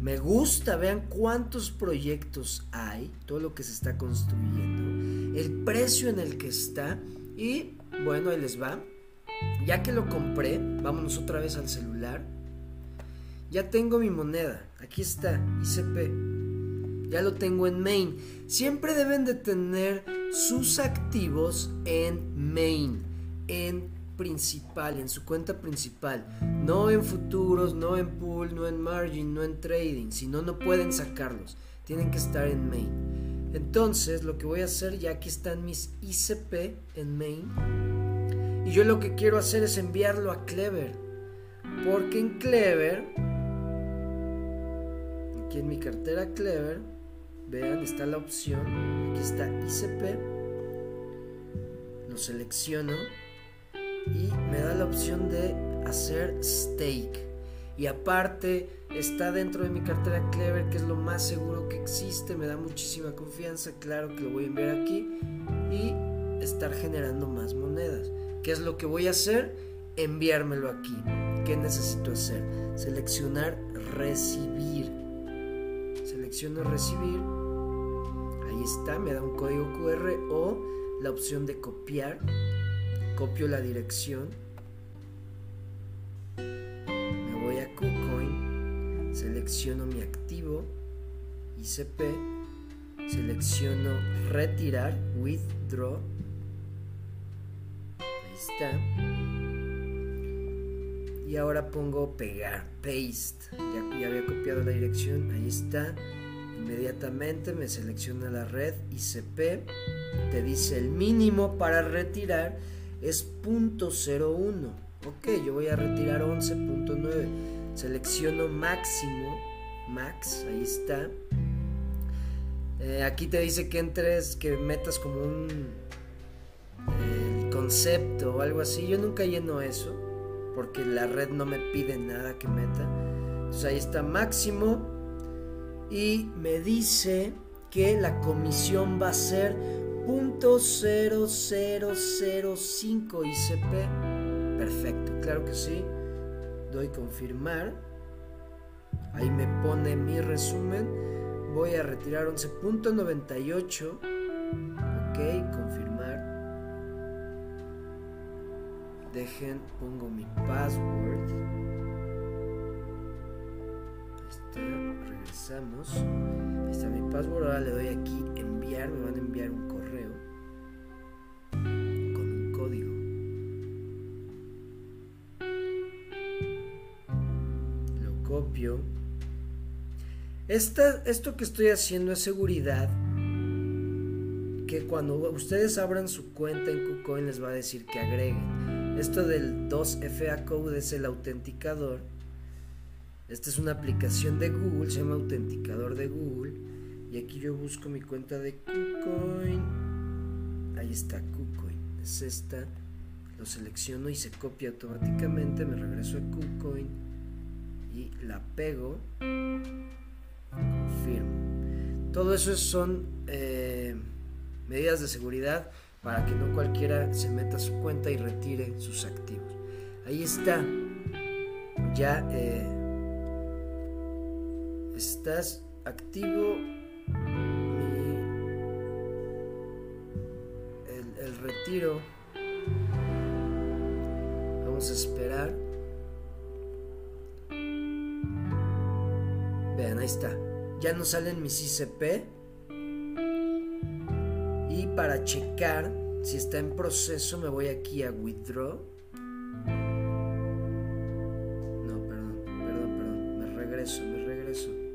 Me gusta, vean cuántos proyectos hay, todo lo que se está construyendo, el precio en el que está y bueno, ahí les va. Ya que lo compré, vámonos otra vez al celular. Ya tengo mi moneda, aquí está, ICP. Ya lo tengo en main. Siempre deben de tener sus activos en main, en principal, en su cuenta principal, no en futuros, no en pool, no en margin, no en trading, si no, no pueden sacarlos, tienen que estar en main. Entonces, lo que voy a hacer, ya aquí están mis ICP en main, y yo lo que quiero hacer es enviarlo a Clever, porque en Clever, aquí en mi cartera Clever, vean, está la opción, aquí está ICP, lo selecciono, y me da la opción de hacer stake. Y aparte está dentro de mi cartera Clever, que es lo más seguro que existe, me da muchísima confianza, claro que lo voy a enviar aquí y estar generando más monedas. ¿Qué es lo que voy a hacer? Enviármelo aquí. ¿Qué necesito hacer? Seleccionar recibir. Selecciono recibir. Ahí está, me da un código QR o la opción de copiar copio la dirección, me voy a KuCoin, selecciono mi activo, ICP, selecciono retirar, withdraw, está, y ahora pongo pegar, paste, ya, había copiado la dirección, ahí está, inmediatamente me selecciona la red ICP, te dice el mínimo para retirar, es .01. Ok, yo voy a retirar 11.9. Selecciono máximo, max, ahí está. Eh, aquí te dice que entres, que metas como un concepto o algo así. Yo nunca lleno eso, porque la red no me pide nada que meta. Entonces ahí está máximo y me dice que la comisión va a ser .0005 ICP. Perfecto, claro que sí. Doy confirmar. Ahí me pone mi resumen. Voy a retirar 11.98. Ok, Dejen, pongo mi password. regresamos. Ahí está mi password. Ahora le doy aquí enviar. Me van a enviar un correo con un código. Lo copio. esto que estoy haciendo es seguridad. Que cuando ustedes abran su cuenta en KuCoin les va a decir que agreguen. Esto del 2FA Code es el autenticador esta es una aplicación de Google, se llama Autenticador de Google. Y aquí yo busco mi cuenta de KuCoin. Ahí está KuCoin. Es esta. Lo selecciono y se copia automáticamente. Me regreso a KuCoin y la pego. Confirmo. Todo eso son eh, medidas de seguridad para que no cualquiera se meta a su cuenta y retire sus activos. Ahí está. Ya. Eh, estás activo el, retiro vamos a esperar vean ahí está ya no salen mis ICP y para checar Si está en proceso, me voy aquí a withdraw. No, perdón, perdón, perdón. Me regreso, me regreso.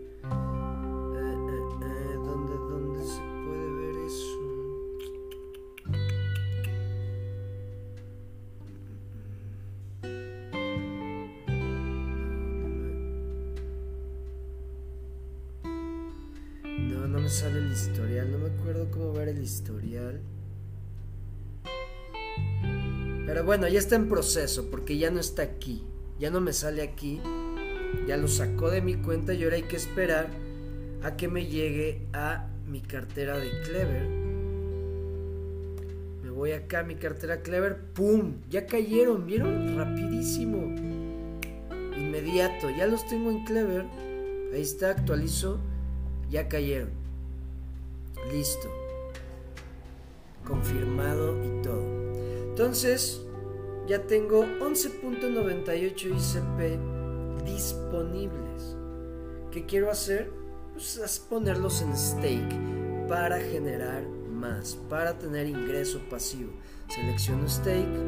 Ya está en proceso porque ya no está aquí. Ya no me sale aquí. Ya lo sacó de mi cuenta y ahora hay que esperar a que me llegue a mi cartera de Clever. Me voy acá a mi cartera Clever. ¡Pum! Ya cayeron. ¿Vieron? Rapidísimo. Inmediato. Ya los tengo en Clever. Ahí está, actualizo. Ya cayeron. Listo. Confirmado y todo. Entonces, ya tengo 11.98 ICP disponibles. ¿Qué quiero hacer? Pues ponerlos en stake para generar más, para tener ingreso pasivo. Selecciono stake.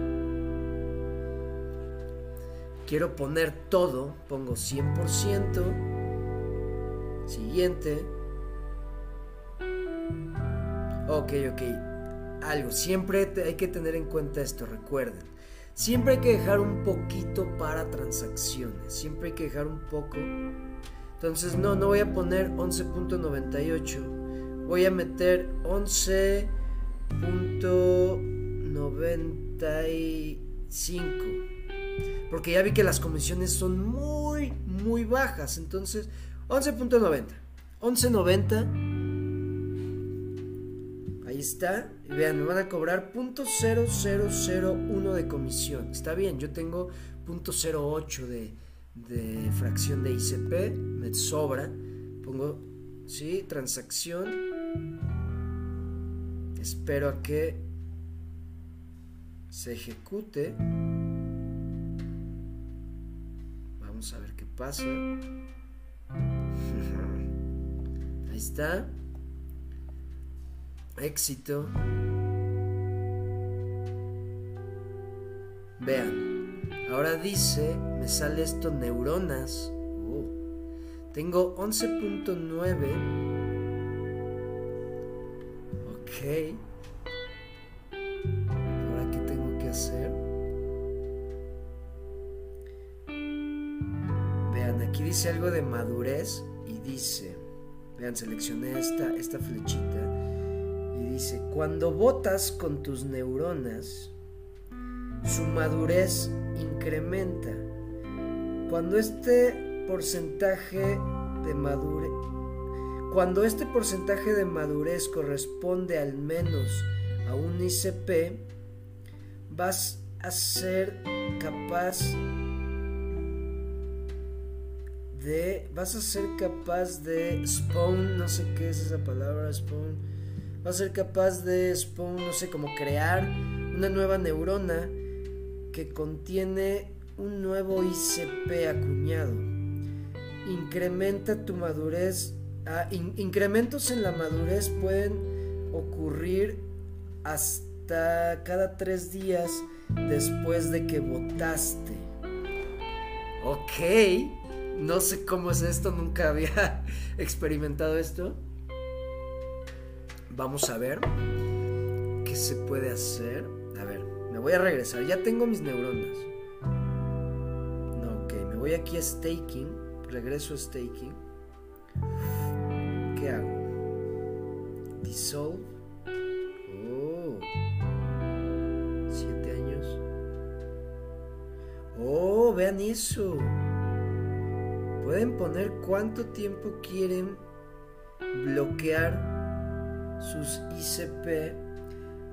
Quiero poner todo, pongo 100%. Siguiente. Ok, ok. Algo, siempre hay que tener en cuenta esto, recuerden. Siempre hay que dejar un poquito para transacciones. Siempre hay que dejar un poco. Entonces, no, no voy a poner 11.98. Voy a meter 11.95. Porque ya vi que las comisiones son muy, muy bajas. Entonces, 11.90. 11.90. Está. Vean, me van a cobrar .0001 de comisión. Está bien, yo tengo .08 de, de fracción de ICP. Me sobra. Pongo, sí, transacción. Espero a que se ejecute. Vamos a ver qué pasa. Ahí está. Éxito. Vean. Ahora dice, me sale esto neuronas. Oh. Tengo 11.9. Ok. Ahora, ¿qué tengo que hacer? Vean, aquí dice algo de madurez y dice, vean, seleccioné esta, esta flechita dice, cuando votas con tus neuronas, su madurez incrementa. Cuando este porcentaje de madurez cuando este porcentaje de madurez corresponde al menos a un ICP, vas a ser capaz de vas a ser capaz de spawn, no sé qué es esa palabra, spawn. Vas a ser capaz de no sé, como crear una nueva neurona que contiene un nuevo ICP acuñado. Incrementa tu madurez. Ah, incrementos en la madurez pueden ocurrir hasta cada tres días después de que votaste. Ok, no sé cómo es esto, nunca había experimentado esto. Vamos a ver qué se puede hacer. A ver, me voy a regresar. Ya tengo mis neuronas. No, ok, me voy aquí a staking. Regreso a staking. ¿Qué hago? Dissolve. Oh. Siete años. Oh, vean eso. Pueden poner cuánto tiempo quieren bloquear sus ICP.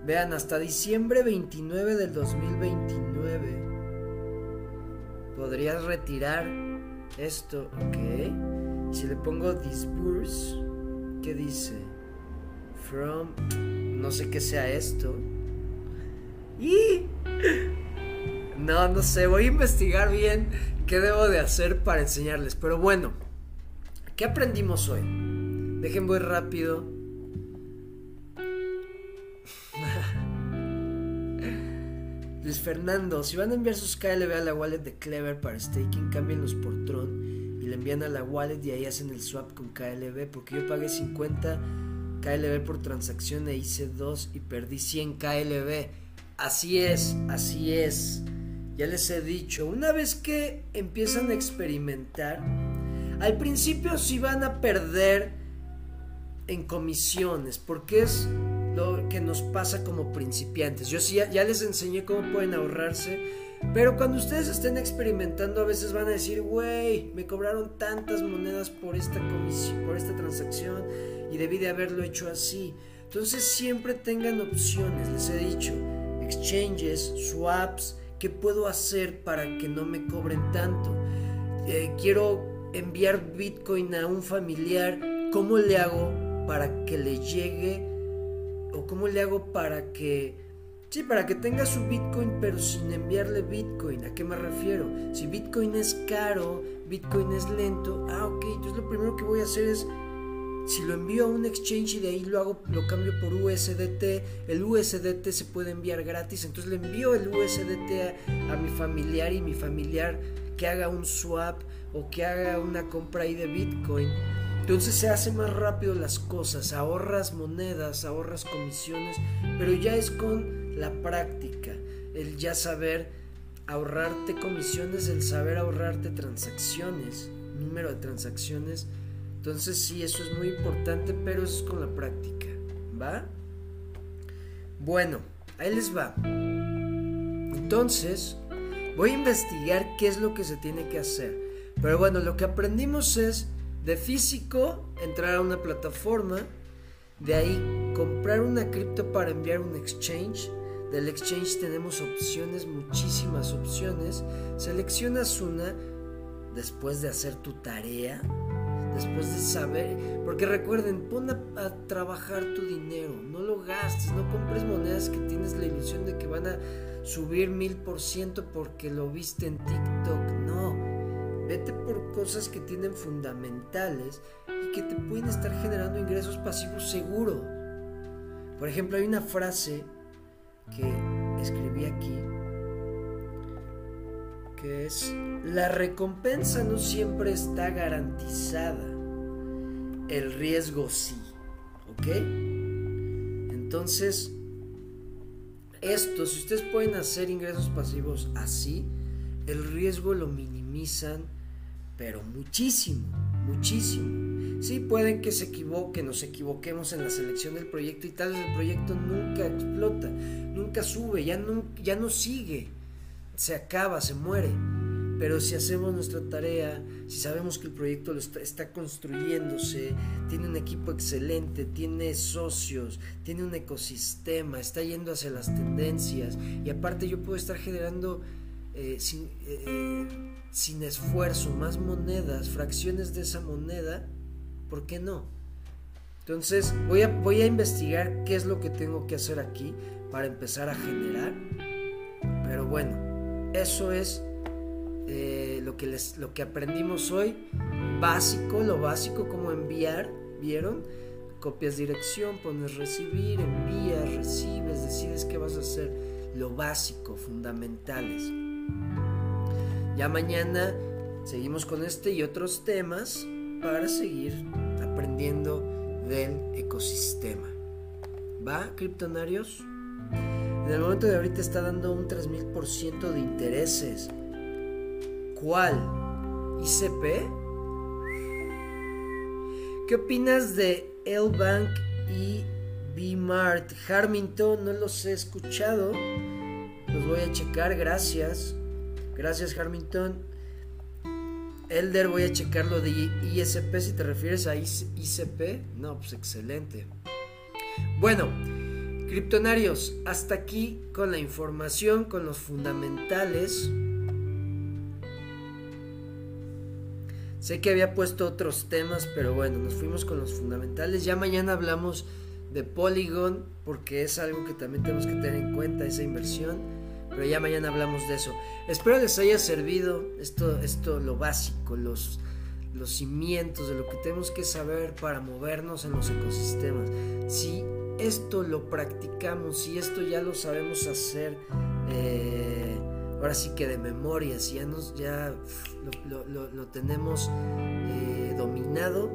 Vean, hasta diciembre 29 del 2029 podrías retirar esto, ¿ok? Si le pongo disburse, ¿qué dice? From, no sé qué sea esto. Y... No, no sé, voy a investigar bien qué debo de hacer para enseñarles. Pero bueno, ¿qué aprendimos hoy? Dejen voy rápido Luis Fernando, si van a enviar sus KLB a la wallet de Clever para staking, cámbienlos por Tron y le envían a la wallet y ahí hacen el swap con KLB, porque yo pagué 50 KLB por transacción e hice 2 y perdí 100 KLB. Así es, así es. Ya les he dicho, una vez que empiezan a experimentar, al principio sí van a perder en comisiones, porque es lo que nos pasa como principiantes. Yo sí ya, les enseñé cómo pueden ahorrarse, pero cuando ustedes estén experimentando a veces van a decir, güey, me cobraron tantas monedas por esta comisión, por esta transacción y debí de haberlo hecho así. Entonces siempre tengan opciones, les he dicho, exchanges, swaps, ¿qué puedo hacer para que no me cobren tanto? Eh, quiero enviar Bitcoin a un familiar, ¿cómo le hago para que le llegue o cómo le hago para que sí, para que tenga su Bitcoin pero sin enviarle Bitcoin? ¿A qué me refiero? Si Bitcoin es caro, Bitcoin es lento, ah, ok, entonces lo primero que voy a hacer es si lo envío a un exchange y de ahí lo hago, lo cambio por USDT, el USDT se puede enviar gratis, entonces le envío el USDT a, a, mi familiar y mi familiar que haga un swap o que haga una compra ahí de Bitcoin. Entonces se hace más rápido las cosas, ahorras monedas, ahorras comisiones, pero ya es con la práctica, el ya saber ahorrarte comisiones, el saber ahorrarte transacciones, número de transacciones entonces sí, eso es muy importante, pero eso es con la práctica, ¿va? Bueno, ahí les va. Entonces, voy a investigar qué es lo que se tiene que hacer. Pero bueno, lo que aprendimos es de físico entrar a una plataforma, de ahí comprar una cripto para enviar un exchange. Del exchange tenemos opciones, muchísimas opciones. Seleccionas una después de hacer tu tarea después de saber, porque recuerden, pon a, trabajar tu dinero, no lo gastes, no compres monedas que tienes la ilusión de que van a subir mil por ciento porque lo viste en TikTok, vete por cosas que tienen fundamentales y que te pueden estar generando ingresos pasivos seguro. Por ejemplo, hay una frase que escribí aquí que es, la recompensa no siempre está garantizada, el riesgo sí, ¿ok? Entonces, esto, si ustedes pueden hacer ingresos pasivos así, el riesgo lo minimizan, pero muchísimo, muchísimo. Sí, pueden que se equivoquen, nos equivoquemos en la selección del proyecto y tal vez el proyecto nunca explota, nunca sube, ya no, ya no sigue se acaba, se muere. Pero si hacemos nuestra tarea, si sabemos que el proyecto está, construyéndose, tiene un equipo excelente, tiene socios, tiene un ecosistema, está yendo hacia las tendencias y aparte yo puedo estar generando eh, sin, eh, sin esfuerzo más monedas, fracciones de esa moneda, ¿por qué no? Entonces voy a, voy a investigar qué es lo que tengo que hacer aquí para empezar a generar. Pero bueno, eso es eh, lo, que les, lo que aprendimos hoy. Básico, lo básico, como enviar, ¿vieron? Copias dirección, pones recibir, envías, recibes, decides qué vas a hacer. Lo básico, fundamentales. Ya mañana seguimos con este y otros temas para seguir aprendiendo del ecosistema. ¿Va, criptonarios? En el momento de ahorita está dando un 3000% de intereses. ¿Cuál? ¿ICP? ¿Qué opinas de L-Bank y B-Mart? Harmington, no los he escuchado. Los voy a checar, gracias. Gracias, Harmington. Elder, voy a checar lo de ISP si te refieres a ICP. No, pues excelente. Bueno, Criptonarios, hasta aquí con la información, con los fundamentales. Sé que había puesto otros temas, pero bueno, nos fuimos con los fundamentales. Ya mañana hablamos de Polygon, porque es algo que también tenemos que tener en cuenta, esa inversión. Pero ya mañana hablamos de eso. Espero les haya servido esto, esto lo básico, los, los cimientos de lo que tenemos que saber para movernos en los ecosistemas. Si esto lo practicamos y esto ya lo sabemos hacer eh, ahora sí que de memoria, si ya, nos, ya lo, tenemos eh, dominado,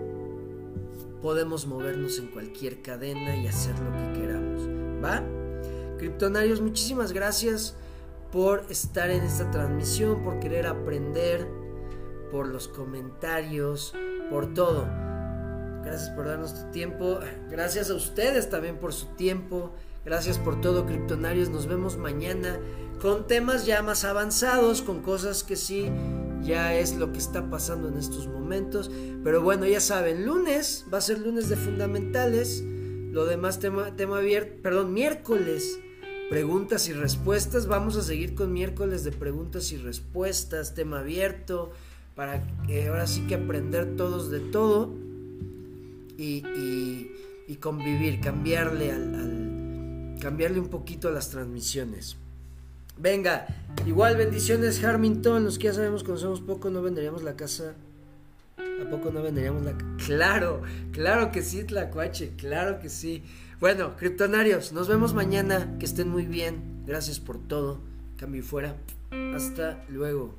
podemos movernos en cualquier cadena y hacer lo que queramos. ¿Va? Kryptonarios, muchísimas gracias por estar en esta transmisión, por querer aprender, por los comentarios, por todo. Gracias por darnos tu tiempo. Gracias a ustedes también por su tiempo. Gracias por todo, Kryptonarios. Nos vemos mañana con temas ya más avanzados, con cosas que sí ya es lo que está pasando en estos momentos. Pero bueno, ya saben, lunes va a ser lunes de fundamentales. Lo demás tema, tema abierto, perdón, miércoles preguntas y respuestas. Vamos a seguir con miércoles de preguntas y respuestas, tema abierto, para que ahora sí que aprender todos de todo y, convivir, cambiarle al, cambiarle un poquito a las transmisiones. Venga, igual bendiciones Harmington, los que ya sabemos conocemos poco, no venderíamos la casa. ¿A poco no venderíamos la casa? Claro, claro que sí, Tlacuache, claro que sí. Bueno, criptonarios, nos vemos mañana. Que estén muy bien. Gracias por todo. Cambio y fuera. Hasta luego.